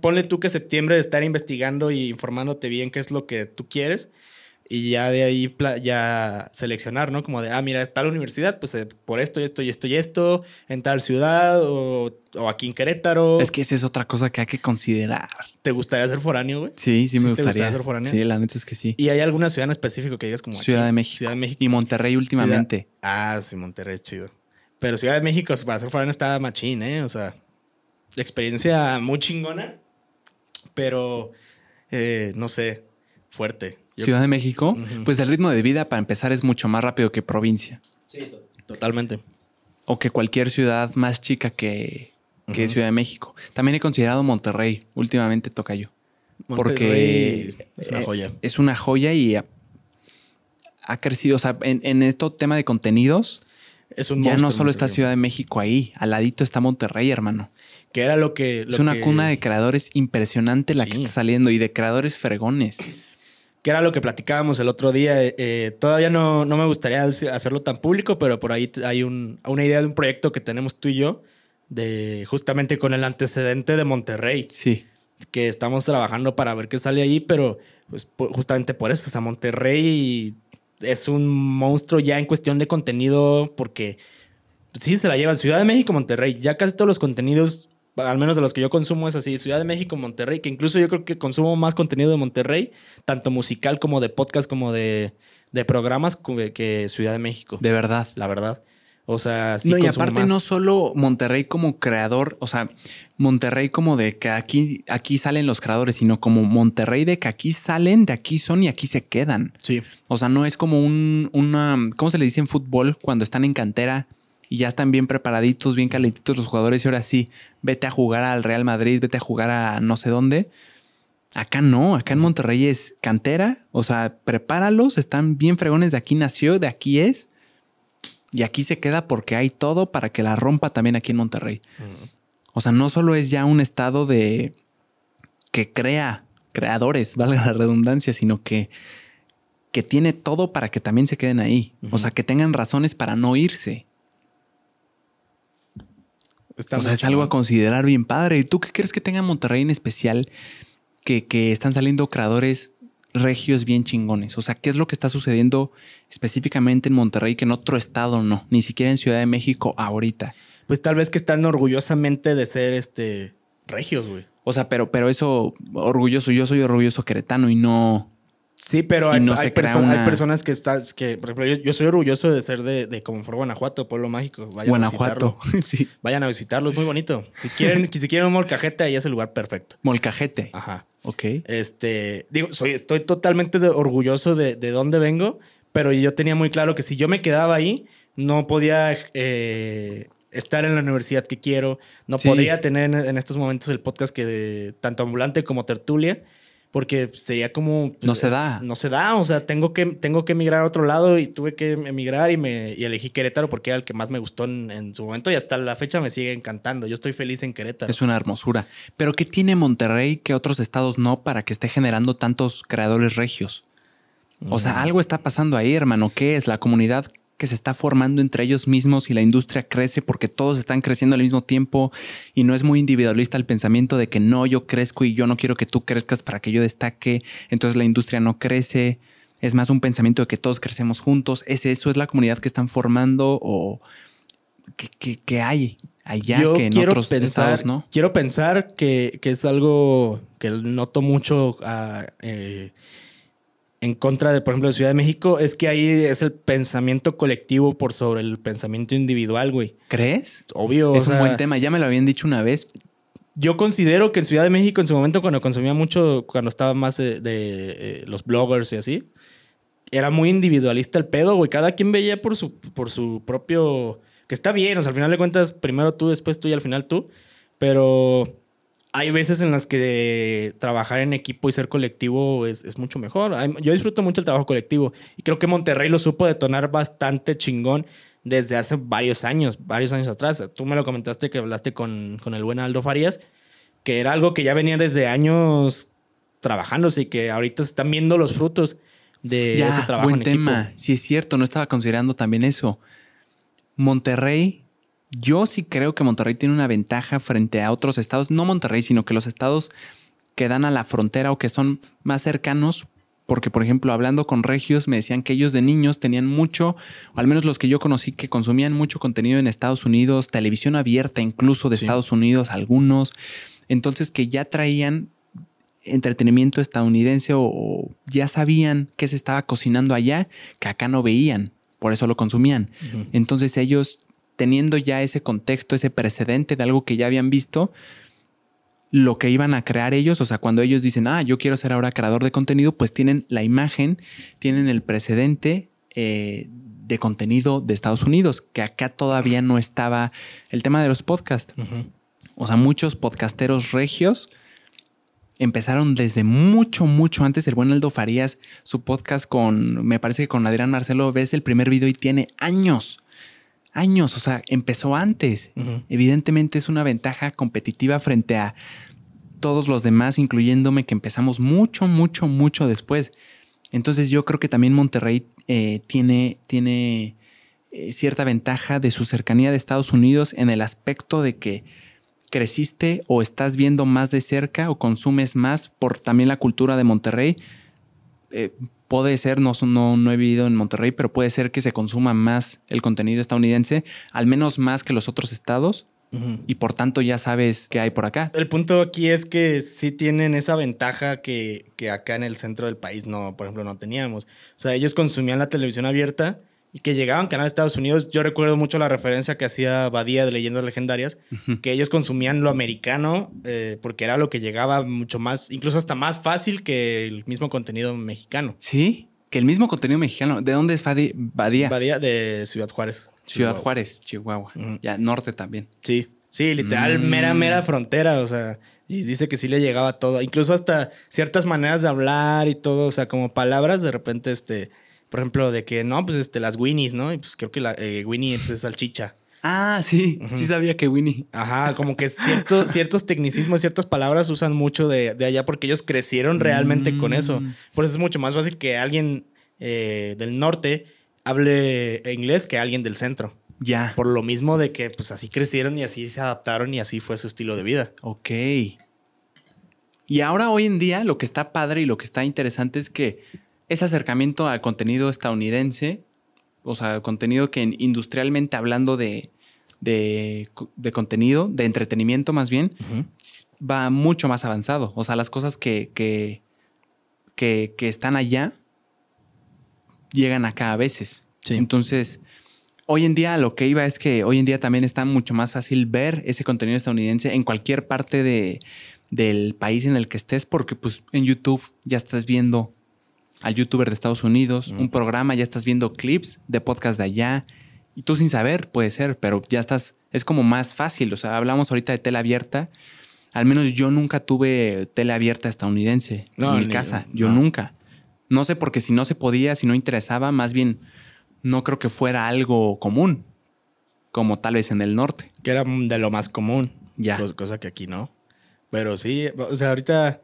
ponle tú que septiembre de estar investigando y informándote bien qué es lo que tú quieres y ya de ahí ya seleccionar, ¿no? Como de, ah, mira, está la universidad, pues eh, por esto y esto y esto y esto, en tal ciudad o, aquí en Querétaro. Es que esa es otra cosa que hay que considerar. ¿Te gustaría ser foráneo, güey? Sí, sí, me gustaría. ser foráneo? Sí, la neta es que sí. ¿Y hay alguna ciudad en específico que digas como Ciudad de México. Ciudad de México. Y Monterrey últimamente. Ah, sí, Monterrey, chido. Pero Ciudad de México, para ser foráneo está machín, ¿eh? O sea, experiencia muy chingona, pero eh, no sé, fuerte. Ciudad de México, pues el ritmo de vida para empezar es mucho más rápido que provincia. Sí, totalmente. O que cualquier ciudad más chica que, Ciudad de México. También he considerado Monterrey, últimamente toca yo. porque es una joya. Es una joya y ha, crecido. O sea, en, en este tema de contenidos, es un ya no solo está Ciudad de México ahí, al ladito está Monterrey, hermano. Que era lo que. es una cuna de creadores impresionante la que está saliendo y de creadores fregones que era lo que platicábamos el otro día. Eh, eh, todavía no, no, me gustaría hacerlo tan público, pero por ahí hay un, una idea de un proyecto que tenemos tú y yo, de justamente con el antecedente de Monterrey. Sí. Que estamos trabajando para ver qué sale ahí, pero pues justamente por eso, o sea, Monterrey es un monstruo ya en cuestión de contenido, porque sí se la lleva Ciudad de México, Monterrey. Ya casi todos los contenidos al menos de los que yo consumo es así, Ciudad de México, Monterrey, que incluso yo creo que consumo más contenido de Monterrey, tanto musical como de podcast, como de, programas que Ciudad de México. De verdad. La verdad. O sea, sí. No, y aparte no solo Monterrey como creador, o sea, Monterrey como de que aquí, aquí salen los creadores, sino como Monterrey de que aquí salen, de aquí son y aquí se quedan. Sí. O sea, no es como un, una, ¿cómo se le dice en fútbol cuando están en cantera? Y ya están bien preparaditos, bien calentitos los jugadores y ahora sí, vete a jugar al Real Madrid, vete a jugar a no sé dónde. Acá no, acá en Monterrey es cantera, o sea, prepáralos, están bien fregones, de aquí nació, de aquí es, y aquí se queda porque hay todo para que la rompa también aquí en Monterrey. O sea, no solo es ya un estado de que crea creadores, valga la redundancia, sino que, que tiene todo para que también se queden ahí. O sea, que tengan razones para no irse o sea, es algo a considerar bien padre. ¿Y tú qué crees que tenga Monterrey en especial que, que están saliendo creadores regios bien chingones? O sea, ¿qué es lo que está sucediendo específicamente en Monterrey que en otro estado no? Ni siquiera en Ciudad de México ahorita. Pues tal vez que están orgullosamente de ser este regios, güey. O sea, pero, pero eso, orgulloso, yo soy orgulloso queretano y no, Sí, pero hay, hay, personas que están, que, por ejemplo, yo, soy orgulloso de ser de, de como for Guanajuato, pueblo mágico. Vayan Guanajuato, sí. Vayan a visitarlo, es muy bonito. Si quieren, si quieren un molcajete, ahí es el lugar perfecto. Molcajete. Ajá. Ok. Este, digo, soy, estoy totalmente orgulloso de, de dónde vengo, pero yo tenía muy claro que si yo me quedaba ahí, no podía eh, estar en la universidad que quiero, no podía tener en, estos momentos el podcast que tanto ambulante como tertulia porque sería como... No se da. No se da, o sea, tengo que, tengo que emigrar a otro lado y tuve que emigrar y, me, y elegí Querétaro porque era el que más me gustó en, su momento y hasta la fecha me sigue encantando. Yo estoy feliz en Querétaro. Es una hermosura. Pero ¿qué tiene Monterrey que otros estados no para que esté generando tantos creadores regios? O sea, mm. algo está pasando ahí, hermano. ¿Qué es? La comunidad que se está formando entre ellos mismos y la industria crece porque todos están creciendo al mismo tiempo y no es muy individualista el pensamiento de que no, yo crezco y yo no quiero que tú crezcas para que yo destaque, entonces la industria no crece. Es más un pensamiento de que todos crecemos juntos. ¿Es eso? ¿Es la comunidad que están formando o que, hay allá que en otros estados, no? Quiero pensar que, es algo que noto mucho a, eh, en contra de, por ejemplo, de Ciudad de México, es que ahí es el pensamiento colectivo por sobre el pensamiento individual, güey. ¿Crees? Obvio. Es un buen tema, ya me lo habían dicho una vez. Yo considero que en Ciudad de México, en su momento, cuando consumía mucho, cuando estaba más de, eh, los bloggers y así, era muy individualista el pedo, güey. Cada quien veía por su, por su propio. Que está bien, o sea, al final de cuentas, primero tú, después tú y al final tú. Pero hay veces en las que trabajar en equipo y ser colectivo es, mucho mejor. Yo disfruto mucho el trabajo colectivo y creo que Monterrey lo supo detonar bastante chingón desde hace varios años, varios años atrás. Tú me lo comentaste que hablaste con, con el buen Aldo Farías que era algo que ya venía desde años trabajándose y que ahorita se están viendo los frutos de ese trabajo. Buen tema. Sí, es cierto, no estaba considerando también eso. Monterrey, yo sí creo que Monterrey tiene una ventaja frente a otros estados, no Monterrey, sino que los estados que dan a la frontera o que son más cercanos, porque por ejemplo hablando con regios me decían que ellos de niños tenían mucho, o al menos los que yo conocí que consumían mucho contenido en Estados Unidos, televisión abierta incluso de Estados Unidos, algunos, entonces que ya traían entretenimiento estadounidense o, ya sabían qué se estaba cocinando allá que acá no veían, por eso lo consumían. Entonces ellos, teniendo ya ese contexto, ese precedente de algo que ya habían visto, lo que iban a crear ellos, o sea, cuando ellos dicen, ah, yo quiero ser ahora creador de contenido, pues tienen la imagen, tienen el precedente eh, de contenido de Estados Unidos, que acá todavía no estaba el tema de los podcasts. O sea, muchos podcasteros regios empezaron desde mucho, mucho antes. El buen Aldo Farías, su podcast con, me parece que con Adrián Marcelo, ves el primer video y tiene años. Años, o sea, empezó antes. Evidentemente es una ventaja competitiva frente a todos los demás, incluyéndome que empezamos mucho, mucho, mucho después. Entonces yo creo que también Monterrey eh, tiene, tiene eh, cierta ventaja de su cercanía de Estados Unidos en el aspecto de que creciste o estás viendo más de cerca o consumes más por también la cultura de Monterrey. Eh, puede ser, no, no, no he vivido en Monterrey, pero puede ser que se consuma más el contenido estadounidense, al menos más que los otros estados. Y por tanto ya sabes qué hay por acá. El punto aquí es que sí tienen esa ventaja que, que acá en el centro del país no, por ejemplo, no teníamos. O sea, ellos consumían la televisión abierta y que llegaban canal de Estados Unidos. Yo recuerdo mucho la referencia que hacía Badía de Leyendas Legendarias, que ellos consumían lo americano eh, porque era lo que llegaba mucho más, incluso hasta más fácil que el mismo contenido mexicano. Sí, que el mismo contenido mexicano. ¿De dónde es Badía? Badía de Ciudad Juárez. Ciudad Juárez, Chihuahua. Ya, norte también. Sí, sí, literal, mm. mera, mera frontera, o sea. Y dice que sí le llegaba todo, incluso hasta ciertas maneras de hablar y todo, o sea, como palabras, de repente, este, por ejemplo, de que no, pues este, las Winnies, ¿no? Y pues creo que la eh, Winnie pues, es salchicha. Ah, sí, sí sabía que Winnie. Ajá, como que ciertos tecnicismos, ciertas palabras usan mucho de, allá porque ellos crecieron realmente con eso. Mm. Por eso es mucho más fácil que alguien eh, del norte hable inglés que alguien del centro. Ya. Por lo mismo de que pues así crecieron y así se adaptaron y así fue su estilo de vida. Ok. Y ahora hoy en día lo que está padre y lo que está interesante es que ese acercamiento al contenido estadounidense, o sea, contenido que industrialmente hablando de, de, contenido, de entretenimiento más bien, va mucho más avanzado. O sea, las cosas que, que, que, están allá llegan acá a veces. Entonces, hoy en día lo que iba es que hoy en día también está mucho más fácil ver ese contenido estadounidense en cualquier parte de, del país en el que estés, porque pues en YouTube ya estás viendo al youtuber de Estados Unidos, un programa, ya estás viendo clips de podcast de allá. Y tú sin saber, puede ser, pero ya estás, es como más fácil. O sea, hablamos ahorita de tela abierta. Al menos yo nunca tuve tela abierta estadounidense en mi casa. Yo nunca. No sé porque si no se podía, si no interesaba, más bien no creo que fuera algo común, como tal vez en el norte. Que era de lo más común. Ya. Cosa que aquí no. Pero sí, o sea, ahorita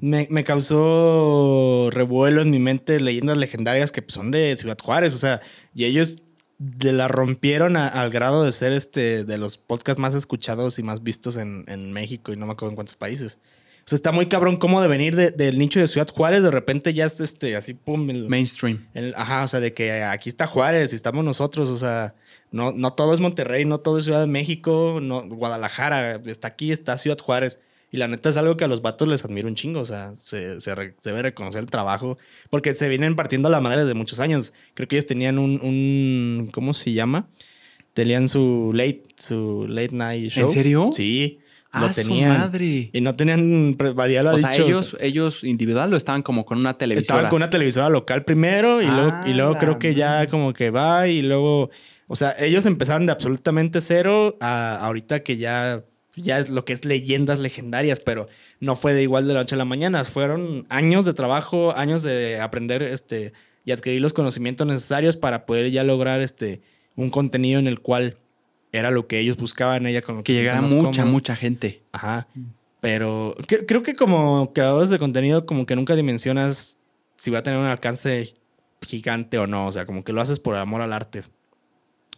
me, causó revuelo en mi mente leyendas legendarias que son de Ciudad Juárez, o sea, y ellos de la rompieron al grado de ser este de los podcasts más escuchados y más vistos en, México y no me acuerdo en cuántos países. O sea, está muy cabrón cómo de venir del nicho de Ciudad Juárez, de repente ya es este, así, pum. Mainstream. ajá, o sea, de que aquí está Juárez y estamos nosotros, o sea, no, no todo es Monterrey, no todo es Ciudad de México, no, Guadalajara, está aquí, está Ciudad Juárez. Y la neta es algo que a los vatos les admiro un chingo. O sea, se, se, debe reconocer el trabajo. Porque se vienen partiendo la madre de muchos años. Creo que ellos tenían un, un ¿cómo se llama? Tenían su late, su late night show. ¿En serio? Sí. Ah, lo tenían. Su madre. Y no tenían. Badía lo o sea, ellos, ellos individual o estaban como con una televisora. Estaban con una televisora local primero y luego, y luego creo que ya como que va y luego. O sea, ellos empezaron de absolutamente cero a ahorita que ya ya es lo que es leyendas legendarias, pero no fue de igual de la noche a la mañana. Fueron años de trabajo, años de aprender este, y adquirir los conocimientos necesarios para poder ya lograr este, un contenido en el cual era lo que ellos buscaban ella con lo que, que llegara mucha, mucha gente. Ajá. Pero creo que como creadores de contenido, como que nunca dimensionas si va a tener un alcance gigante o no. O sea, como que lo haces por amor al arte.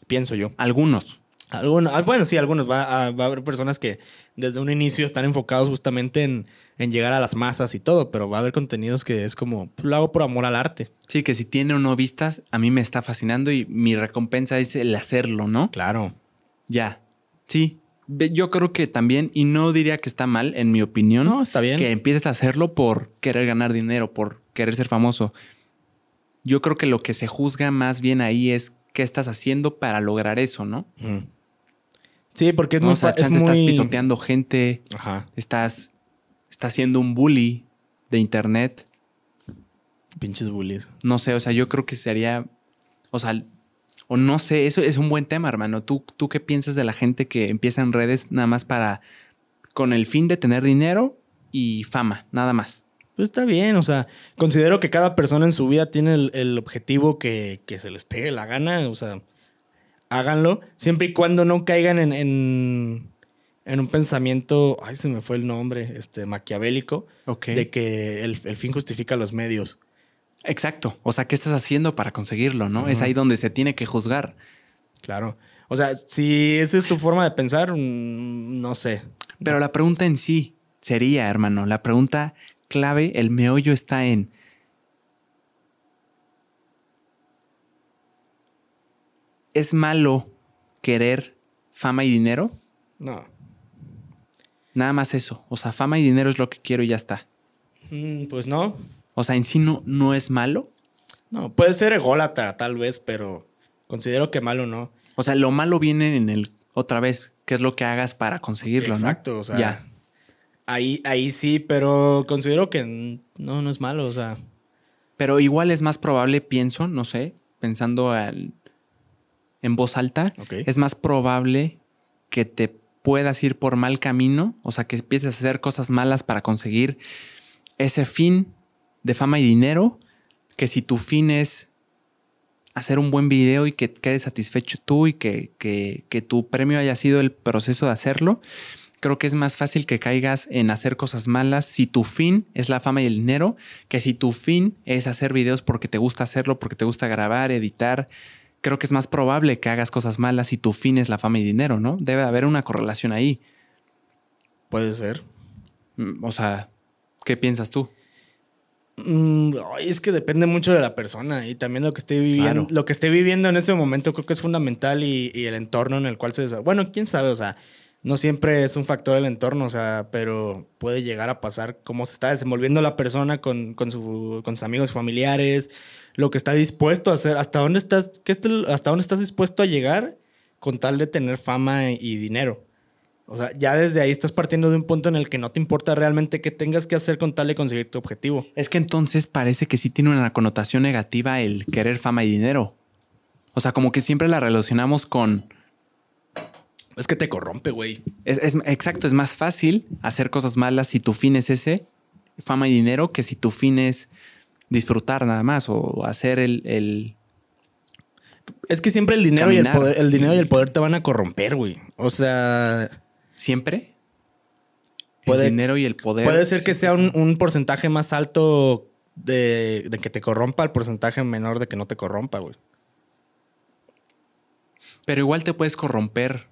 Pienso yo. Algunos. Algunos, ah, bueno, sí, algunos. Va a, haber personas que desde un inicio están enfocados justamente en, llegar a las masas y todo, pero va a haber contenidos que es como, pues, lo hago por amor al arte. Sí, que si tiene o no vistas, a mí me está fascinando y mi recompensa es el hacerlo, ¿no? Claro. Ya. Sí. Yo creo que también, y no diría que está mal, en mi opinión. No, está bien. Que empieces a hacerlo por querer ganar dinero, por querer ser famoso. Yo creo que lo que se juzga más bien ahí es qué estás haciendo para lograr eso, ¿no? Sí, porque es, muy, estás pisoteando gente, estás estás siendo un bully de internet. Pinches bullies. No sé, o sea, yo creo que sería, o sea, o no sé, eso es un buen tema, hermano. ¿Tú, ¿Tú qué piensas de la gente que empieza en redes nada más para, con el fin de tener dinero y fama, nada más? Pues está bien, o sea, considero que cada persona en su vida tiene el, objetivo que, se les pegue la gana, o sea, háganlo, siempre y cuando no caigan en, en, un pensamiento, ay, se me fue el nombre, este, maquiavélico, de que el, fin justifica los medios. Exacto, o sea, ¿qué estás haciendo para conseguirlo, no? Es ahí donde se tiene que juzgar. Claro, o sea, si esa es tu forma de pensar, mm, no sé. Pero la pregunta en sí sería, hermano, la pregunta clave, el meollo está en ¿Es malo querer fama y dinero? No. Nada más eso. O sea, fama y dinero es lo que quiero y ya está. Mm, pues no. O sea, en sí no, no es malo. No, puede ser ególatra tal vez, pero considero que malo no. O sea, lo malo viene en el otra vez, qué es lo que hagas para conseguirlo, Exacto, o sea, ya. Ahí, ahí sí, pero considero que no, no es malo, o sea. Pero igual es más probable, pienso, no sé, pensando en voz alta, es más probable que te puedas ir por mal camino, o sea, que empieces a hacer cosas malas para conseguir ese fin de fama y dinero, que si tu fin es hacer un buen video y que quedes satisfecho tú y que, que, que tu premio haya sido el proceso de hacerlo, creo que es más fácil que caigas en hacer cosas malas si tu fin es la fama y el dinero, que si tu fin es hacer videos porque te gusta hacerlo, porque te gusta grabar, editar. Creo que es más probable que hagas cosas malas si tu fin es la fama y dinero, ¿no? Debe haber una correlación ahí. Puede ser. Mm, o sea, ¿qué piensas tú? Mm, es que depende mucho de la persona y también lo que esté viviendo. Lo que esté viviendo en ese momento creo que es fundamental y, y el entorno en el cual se. Bueno, quién sabe, o sea, no siempre es un factor el entorno, o sea, pero puede llegar a pasar cómo se está desenvolviendo la persona con, su, con sus amigos familiares, lo que está dispuesto a hacer, hasta dónde estás, qué hasta dónde estás dispuesto a llegar con tal de tener fama y dinero. O sea, ya desde ahí estás partiendo de un punto en el que no te importa realmente qué tengas que hacer con tal de conseguir tu objetivo. Es que entonces parece que sí tiene una connotación negativa el querer fama y dinero. O sea, como que siempre la relacionamos con es que te corrompe, güey. Es, exacto, es más fácil hacer cosas malas si tu fin es ese, fama y dinero, que si tu fin es disfrutar nada más o hacer el, es que siempre el dinero y el poder, el dinero y el poder te van a corromper, güey. O sea. ¿Siempre? el dinero y el poder. Puede ser que sea un, porcentaje más alto de, de, que te corrompa al porcentaje menor de que no te corrompa, güey. Pero igual te puedes corromper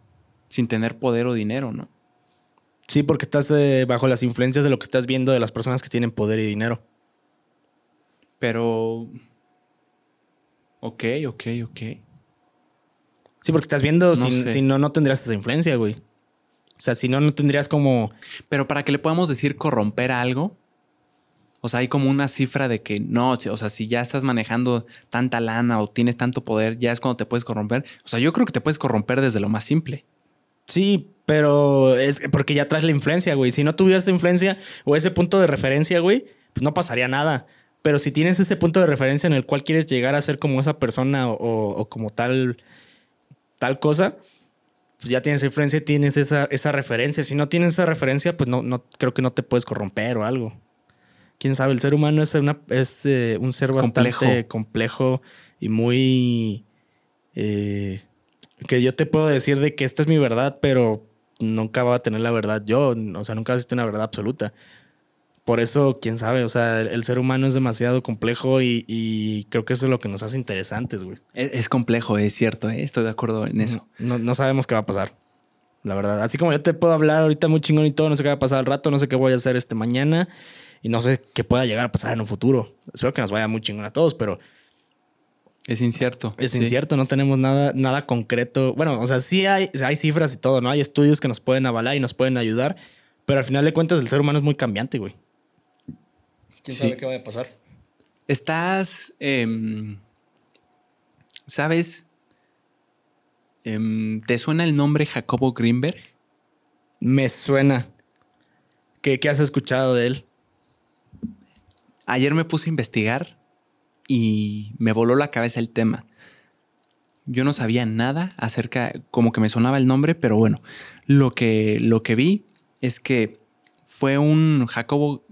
sin tener poder o dinero, ¿no? Sí, porque estás eh, bajo las influencias de lo que estás viendo de las personas que tienen poder y dinero. Pero... Ok, ok, ok. Sí, porque estás viendo, si, no, no tendrías esa influencia, güey. O sea, si no, no tendrías como... Pero para que le podamos decir corromper algo, o sea, hay como una cifra de que no, o sea, si ya estás manejando tanta lana o tienes tanto poder, ya es cuando te puedes corromper. O sea, yo creo que te puedes corromper desde lo más simple. Sí, pero es porque ya traes la influencia, güey. Si no tuvieras esa influencia o ese punto de referencia, güey, pues no pasaría nada. Pero si tienes ese punto de referencia en el cual quieres llegar a ser como esa persona o, como tal, tal cosa, pues ya tienes influencia, tienes esa, esa referencia. Si no tienes esa referencia, pues no, no creo que no te puedes corromper o algo. Quién sabe, el ser humano es, una, es eh, un ser bastante complejo, y muy. Eh, que yo te puedo decir de que esta es mi verdad, pero nunca va a tener la verdad yo, o sea, nunca existe una verdad absoluta. Por eso, quién sabe, o sea, el, ser humano es demasiado complejo y, creo que eso es lo que nos hace interesantes, güey. Es, complejo, es cierto, ¿eh? estoy de acuerdo en eso. No, no sabemos qué va a pasar, la verdad. Así como yo te puedo hablar ahorita muy chingón y todo, no sé qué va a pasar al rato, no sé qué voy a hacer este mañana y no sé qué pueda llegar a pasar en un futuro. Espero que nos vaya muy chingón a todos, pero es incierto. Es incierto, no tenemos nada, nada concreto. Bueno, o sea, sí hay, hay cifras y todo, ¿no? Hay estudios que nos pueden avalar y nos pueden ayudar, pero al final de cuentas el ser humano es muy cambiante, güey. ¿Quién sabe qué va a pasar? Estás, em, ¿sabes? Em, ¿Te suena el nombre Jacobo Greenberg? Me suena. ¿Qué, ¿Qué has escuchado de él? Ayer me puse a investigar y me voló la cabeza el tema. Yo no sabía nada acerca, como que me sonaba el nombre, pero bueno, lo que, lo que vi es que fue un, Jacobo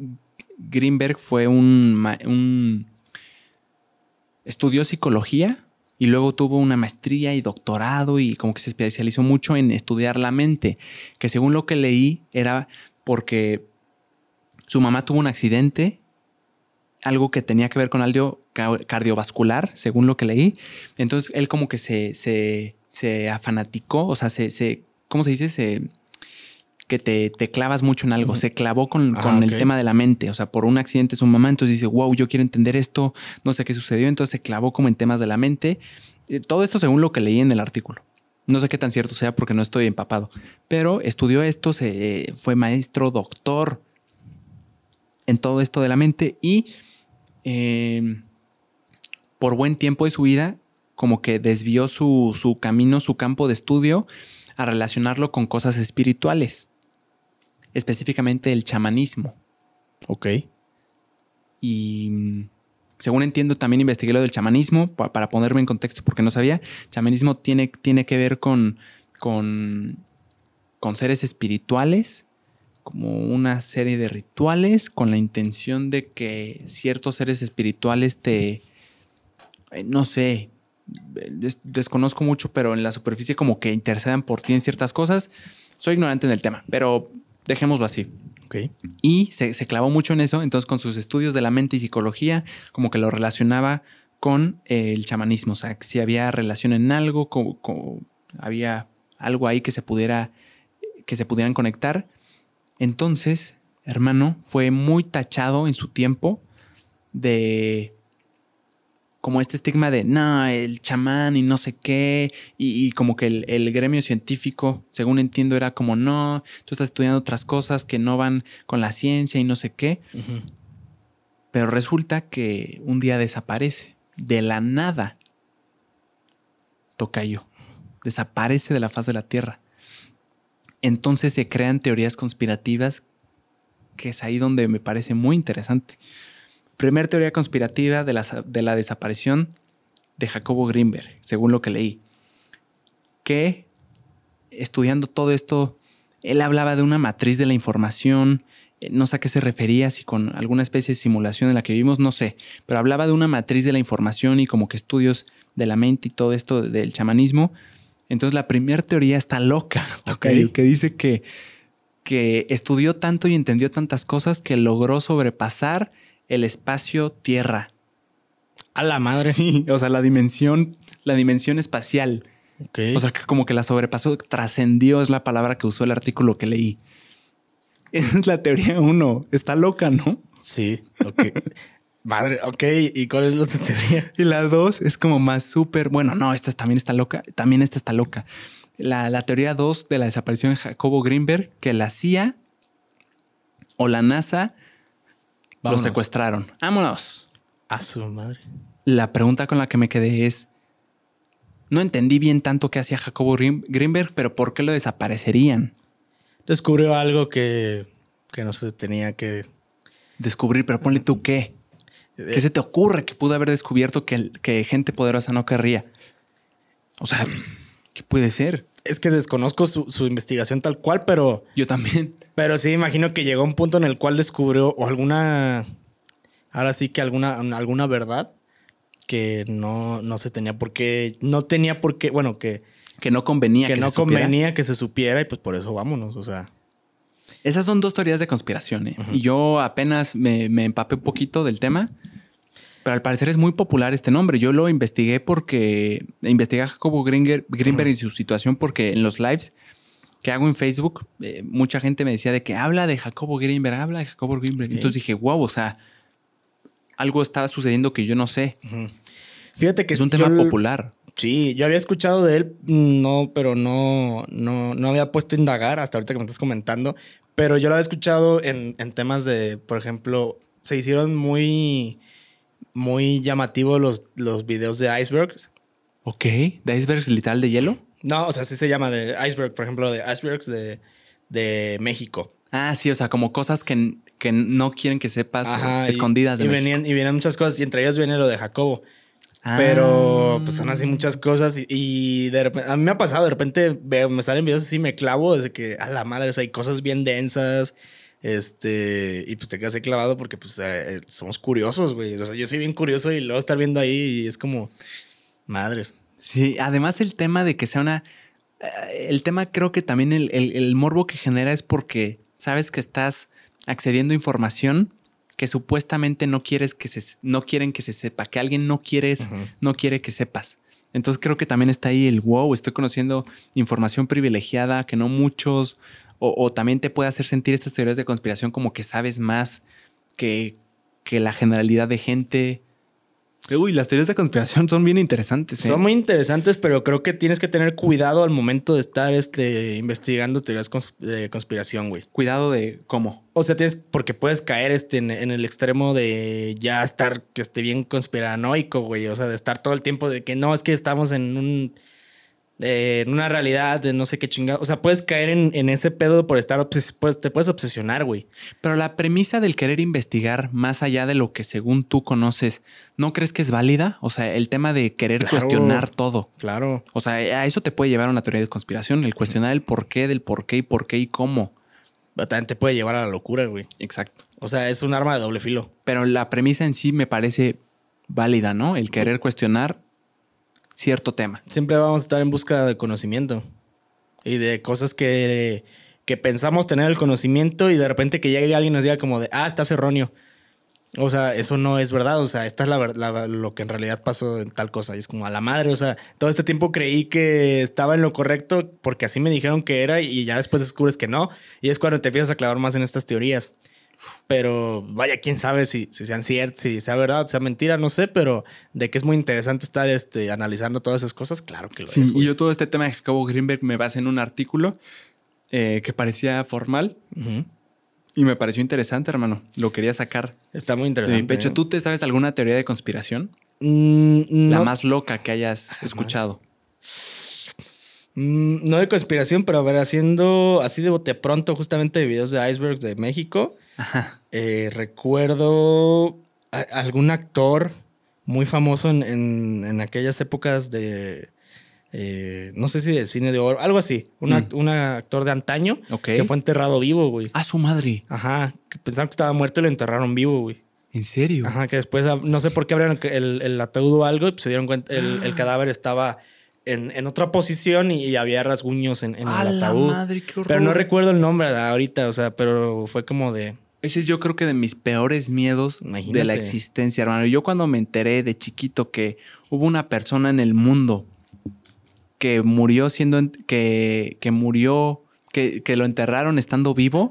Greenberg fue un, un estudió psicología y luego tuvo una maestría y doctorado y como que se especializó mucho en estudiar la mente, que según lo que leí era porque su mamá tuvo un accidente algo que tenía que ver con algo cardiovascular, según lo que leí. Entonces él como que se, se, se afanaticó, o sea, se, se, ¿cómo se dice? Se, que te, te clavas mucho en algo, se clavó con, ah, el tema de la mente, o sea, por un accidente su mamá, entonces dice, wow, yo quiero entender esto, no sé qué sucedió, entonces se clavó como en temas de la mente. Eh, todo esto según lo que leí en el artículo. No sé qué tan cierto sea porque no estoy empapado, pero estudió esto, se, fue maestro, doctor en todo esto de la mente y Em, por buen tiempo de su vida, como que desvió su, su camino, su campo de estudio, a relacionarlo con cosas espirituales, específicamente el chamanismo. Ok. Y según entiendo, también investigué lo del chamanismo para ponerme en contexto porque no sabía. Chamanismo tiene, tiene que ver con, con, con seres espirituales como una serie de rituales con la intención de que ciertos seres espirituales te, eh, no sé, desconozco mucho, pero en la superficie como que intercedan por ti en ciertas cosas. Soy ignorante en el tema, pero dejémoslo así. Okay. Y se, clavó mucho en eso, entonces con sus estudios de la mente y psicología, como que lo relacionaba con el chamanismo, o sea, si había relación en algo, como, había algo ahí que se pudiera, que se pudieran conectar. Entonces, hermano, fue muy tachado en su tiempo de como este estigma de, no, el chamán y no sé qué, y, como que el, gremio científico, según entiendo, era como, no, tú estás estudiando otras cosas que no van con la ciencia y no sé qué. Pero resulta que un día desaparece, de la nada, Tocayo, desaparece de la faz de la Tierra entonces se crean teorías conspirativas, que es ahí donde me parece muy interesante. Primera teoría conspirativa de la, de la desaparición de Jacobo Greenberg, según lo que leí, que estudiando todo esto, él hablaba de una matriz de la información, eh, no sé a qué se refería, si con alguna especie de simulación en la que vivimos, no sé, pero hablaba de una matriz de la información y como que estudios de la mente y todo esto del chamanismo, entonces la primera teoría está loca, que dice que, que estudió tanto y entendió tantas cosas que logró sobrepasar el espacio-tierra. A la madre. o sea, la dimensión, la dimensión espacial. O sea, que como que la sobrepasó, trascendió es la palabra que usó el artículo que leí. Esa es la teoría uno. Está loca, ¿no? Sí, ok. Madre, ok, ¿y cuál es la teoría? Y la dos es como más súper, bueno, no, esta también está loca, también esta está loca. La, teoría dos de la desaparición de Jacobo Greenberg, que la CIA o la NASA lo secuestraron. Vámonos. A su madre. La pregunta con la que me quedé es, no entendí bien tanto qué hacía Jacobo Greenberg, pero ¿por qué lo desaparecerían? Descubrió algo que, que no se tenía que descubrir, pero ponle tú qué. ¿Qué se te ocurre que pudo haber descubierto que, que gente poderosa no querría? O sea, ¿qué puede ser? Es que desconozco su, investigación tal cual, pero. Yo también. Pero sí, imagino que llegó a un punto en el cual descubrió o alguna. Ahora sí que alguna, alguna verdad que no, no se tenía por qué. No tenía por qué. Bueno, que. Que no convenía que, que, no se supiera. convenía que se supiera y pues por eso vámonos, o sea. Esas son dos teorías de conspiración. ¿eh? Y yo apenas me, me empapé un poquito del tema. Pero al parecer es muy popular este nombre. Yo lo investigué porque investigué a Jacobo Gringer- Greenberg y su situación porque en los lives que hago en Facebook, eh, mucha gente me decía de que habla de Jacobo Greenberg, habla de Jacobo Greenberg. Entonces dije, wow, o sea, algo estaba sucediendo que yo no sé. Fíjate que Es un tema popular. Sí, yo había escuchado de él, mm, no, pero no, no, no había puesto a indagar hasta ahorita que me estás comentando. Pero yo lo había escuchado en, en temas de, por ejemplo, se hicieron muy, muy llamativos los, los videos de icebergs. Ok, de icebergs literal de hielo. No, o sea, sí se llama de iceberg, por ejemplo, de icebergs de, de México. Ah, sí, o sea, como cosas que, que no quieren que sepas Ajá, escondidas de y, México. venían, y venían muchas cosas, y entre ellas viene lo de Jacobo. Ah. Pero pues son así muchas cosas y, y de repente, a mí me ha pasado, de repente veo, me salen videos así, me clavo desde que a la madre, o sea, hay cosas bien densas, este, y pues te quedas ahí clavado porque pues eh, somos curiosos, güey, o sea, yo soy bien curioso y luego estar viendo ahí y es como, madres. Sí, además el tema de que sea una... eh, El tema creo que también el, el- el morbo que genera es porque sabes que estás accediendo a información que supuestamente no quieres que se no quieren que se sepa, que alguien no quieres, no quiere que sepas. Entonces creo que también está ahí el wow, estoy conociendo información privilegiada que no muchos, o, o también te puede hacer sentir estas teorías de conspiración como que sabes más que, que la generalidad de gente. Uy, las teorías de conspiración son bien interesantes. ¿eh? Son muy interesantes, pero creo que tienes que tener cuidado al momento de estar este, investigando teorías cons- de conspiración, güey. Cuidado de cómo. O sea, tienes, porque puedes caer este, en, en el extremo de ya estar que esté bien conspiranoico, güey. O sea, de estar todo el tiempo de que no, es que estamos en un. En una realidad de no sé qué chingado. O sea, puedes caer en, en ese pedo por estar obses- pues, te puedes obsesionar, güey. Pero la premisa del querer investigar más allá de lo que según tú conoces, ¿no crees que es válida? O sea, el tema de querer Claro. cuestionar todo. Claro. O sea, a eso te puede llevar a una teoría de conspiración, el cuestionar el por qué, del por qué y por qué y cómo. Pero también te puede llevar a la locura, güey. Exacto. O sea, es un arma de doble filo. Pero la premisa en sí me parece válida, ¿no? El querer cuestionar cierto tema. Siempre vamos a estar en busca de conocimiento y de cosas que, que pensamos tener el conocimiento y de repente que llegue alguien y nos diga como de, ah, estás erróneo. O sea, eso no es verdad. O sea, esta es la, la- lo que en realidad pasó en tal cosa. Y es como a la madre. O sea, todo este tiempo creí que estaba en lo correcto porque así me dijeron que era y ya después descubres que no. Y es cuando te empiezas a clavar más en estas teorías. Pero vaya, quién sabe si, si sean ciertas, si sea verdad, sea mentira, no sé, pero de que es muy interesante estar este, analizando todas esas cosas, claro que lo Sí, es. y yo todo este tema de Jacobo Greenberg me basé en un artículo eh, que parecía formal y me pareció interesante, hermano. Lo quería sacar Está muy de interesante. mi pecho. ¿eh? ¿Tú te sabes alguna teoría de conspiración? Mm, La no, más loca que hayas escuchado. mm, no de conspiración, pero a ver, haciendo así de bote pronto, justamente de videos de icebergs de México, Ajá. eh, recuerdo a- algún actor muy famoso en, en- en aquellas épocas de. eh, no sé si de cine de oro, algo así. Un, act- un actor de antaño que fue enterrado vivo, güey. Ah, su madre. Ajá, que pensaban que estaba muerto y lo enterraron vivo, güey. ¿En serio? Ajá, que después ah, no sé por qué abrieron el, el ataúd o algo y pues se dieron cuenta, el, el cadáver estaba en, en otra posición y, y había rasguños en, en ¡A el la ataúd. madre, qué horror! Pero no recuerdo el nombre ahorita, o sea, pero fue como de. Ese es yo creo que de mis peores miedos Imagínate. de la existencia, hermano. Yo cuando me enteré de chiquito que hubo una persona en el mundo que murió siendo, que, que murió, que, que lo enterraron estando vivo,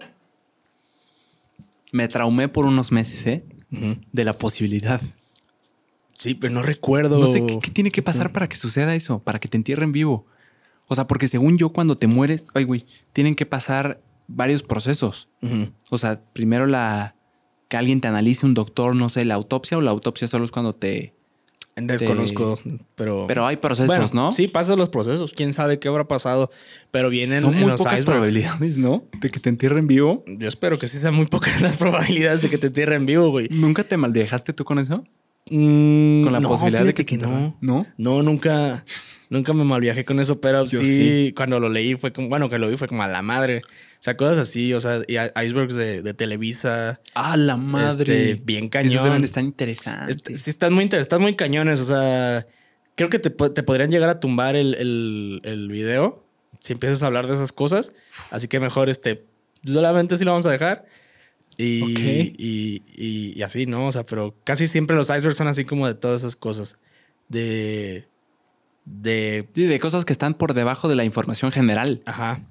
me traumé por unos meses, ¿eh? De la posibilidad. Sí, pero no recuerdo. No sé qué, qué tiene que pasar para que suceda eso, para que te entierren vivo. O sea, porque según yo, cuando te mueres, ay, güey, tienen que pasar varios procesos. O sea, primero la que alguien te analice, un doctor, no sé, la autopsia o la autopsia solo es cuando te. Desconozco, pero. Pero hay procesos, Bueno, ¿no? Sí, pasan los procesos. Quién sabe qué habrá pasado. Pero vienen Son en muy los pocas icebergs. probabilidades, ¿no? De que te entierren vivo. Yo espero que sí sean muy pocas las probabilidades de que te entierren vivo, güey. ¿Nunca te malviajaste tú con eso? Mm, Con la no, posibilidad de que, que no. ¿No? No, nunca, nunca me malviajé con eso, pero sí, sí. cuando lo leí fue como, bueno, que lo vi fue como a la madre. O sea, cosas así, o sea, y icebergs de, de Televisa. Ah, la madre. Este, bien cañón. Esos deben de estar Est- interesantes. sí, están muy interesantes, están muy cañones, o sea, creo que te, te podrían llegar a tumbar el, el, el, video si empiezas a hablar de esas cosas. Así que mejor este, solamente sí lo vamos a dejar. Y, y, y, y, así, ¿no? O sea, pero casi siempre los icebergs son así como de todas esas cosas. De. De. De cosas que están por debajo de la información general. Ajá.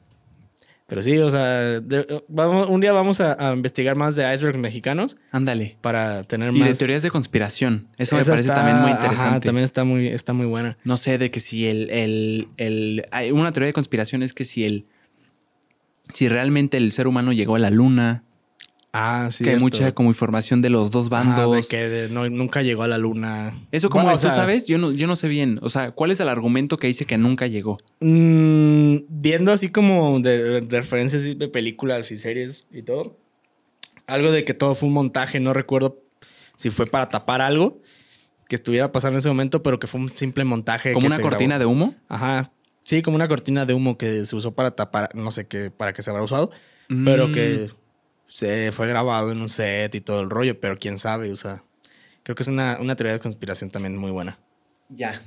Pero sí, o sea, vamos, un día vamos a, investigar más de icebergs mexicanos. Ándale. Para tener más. Y de teorías de conspiración. Eso me parece también muy interesante. Ajá, también está muy, está muy buena. No sé, de que si el, el, el. Hay una teoría de conspiración es que si el. Si realmente el ser humano llegó a la luna. Ah, sí. Que hay mucha como información de los dos bandos. de que nunca llegó a la luna. Eso como bueno, tú sabes, yo no, yo no sé bien. O sea, ¿cuál es el argumento que dice que nunca llegó? Mmm, viendo así como de, de, referencias de películas y series y todo. Algo de que todo fue un montaje, no recuerdo si fue para tapar algo que estuviera pasando en ese momento, pero que fue un simple montaje. ¿Como una cortina de humo? Ajá. Sí, como una cortina de humo que se usó para tapar, no sé qué, para qué se habrá usado, pero que se fue grabado en un set y todo el rollo, pero quién sabe, o sea, creo que es una, una teoría de conspiración también muy buena. Ya.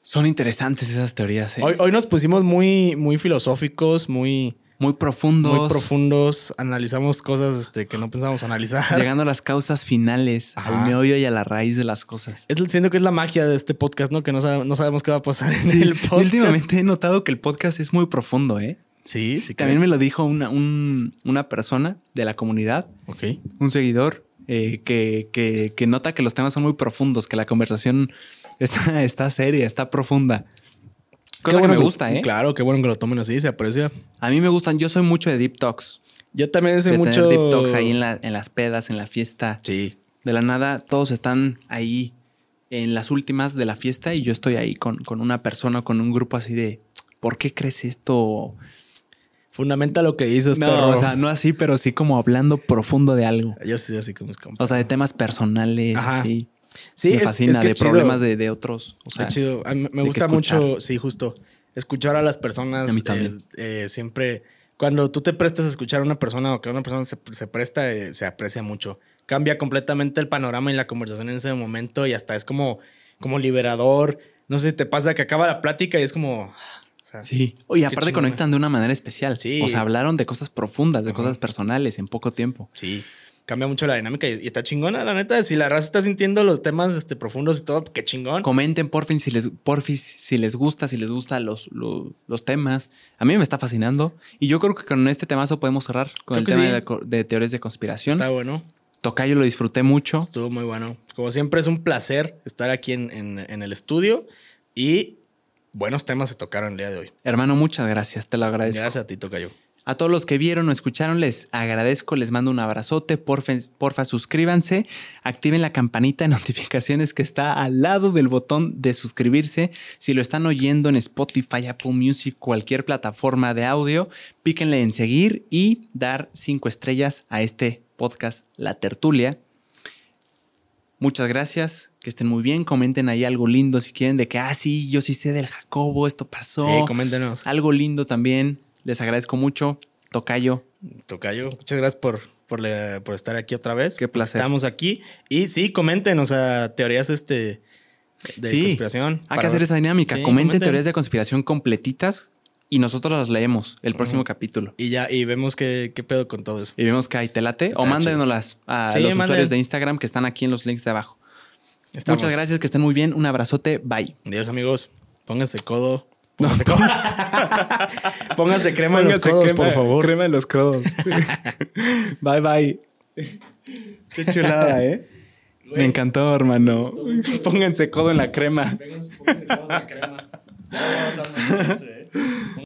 Son interesantes esas teorías. ¿eh? Hoy, hoy nos pusimos muy, muy filosóficos, muy... Muy profundos. Muy profundos. Analizamos cosas este, que no pensábamos analizar. Llegando a las causas finales, al meollo y a la raíz de las cosas. Es, siento que es la magia de este podcast, ¿no? Que no, no sabemos qué va a pasar en el podcast. Últimamente he notado que el podcast es muy profundo, ¿eh? Sí, sí. También me lo dijo una, una persona de la comunidad. Ok. Un seguidor eh, que, que, que, nota que los temas son muy profundos, que la conversación está, está seria, está profunda. Cosa que me gusta, ¿eh? Claro, qué bueno que lo tomen así, se aprecia. A mí me gustan, yo soy mucho de deep talks. Yo también soy mucho. deep talks ahí en, la, en las pedas, en la fiesta. Sí. De la nada, todos están ahí en las últimas de la fiesta y yo estoy ahí con, con una persona, con un grupo así de, ¿por qué crees esto? Fundamenta lo que dices, no, O sea, no así, pero sí como hablando profundo de algo. Yo sí, así como es O sea, de temas personales, sí. Sí, me fascina, de problemas de, de, otros. O sea, chido. me gusta mucho, sí, justo, escuchar a las personas. A mí también. Eh, eh, siempre, cuando tú te prestas a escuchar a una persona o que una persona se, se presta, eh, se aprecia mucho. Cambia completamente el panorama y la conversación en ese momento y hasta es como, como liberador. No sé, te pasa que acaba la plática y es como, sí. Oye, aparte conectan de una manera especial. Sí. O sea, hablaron de cosas profundas, de cosas personales en poco tiempo. Sí. Cambia mucho la dinámica y, está chingona, la neta. Si la raza está sintiendo los temas este, profundos y todo, qué chingón. Comenten, porfin, si les, porfis, si les gusta, si les gustan los, los, temas. A mí me está fascinando. Y yo creo que con este temazo podemos cerrar con el tema de, teorías de conspiración. Está bueno. Tocayo lo disfruté mucho. Estuvo muy bueno. Como siempre, es un placer estar aquí en, en el estudio. Y buenos temas se tocaron el día de hoy. Hermano, muchas gracias, te lo agradezco. Gracias a ti, Tocayo. A todos los que vieron o escucharon, les agradezco, les mando un abrazote, porfa, porfa suscríbanse, activen la campanita de notificaciones que está al lado del botón de suscribirse. Si lo están oyendo en Spotify, Apple Music, cualquier plataforma de audio, píquenle en seguir y dar cinco estrellas a este podcast La Tertulia. Muchas gracias, que estén muy bien. Comenten ahí algo lindo si quieren, de que, ah, sí, yo sí sé del Jacobo, esto pasó. Sí, coméntenos. Algo lindo también. Les agradezco mucho. Tocayo. Tocayo, muchas gracias por, por, por estar aquí otra vez. Qué placer. Estamos aquí. Y sí, comenten, o sea, teorías este, de conspiración. Hay que hacer esa dinámica. comenten teorías de conspiración completitas y nosotros las leemos el próximo capítulo. Y ya, y vemos qué, qué, pedo con todo eso. Y vemos que hay telate. o mándenoslas a los usuarios de Instagram que están aquí en los links de abajo. Muchas gracias, que estén muy bien. Un abrazote. Bye. Adiós, amigos. Pónganse codo. Pónganse, codo. Pónganse crema en los codos, por favor. Crema en los codos. bye, bye. Qué chulada, ¿eh? Me encantó, hermano. Pónganse codo en la crema. Pónganse codo en la crema. No, o sea,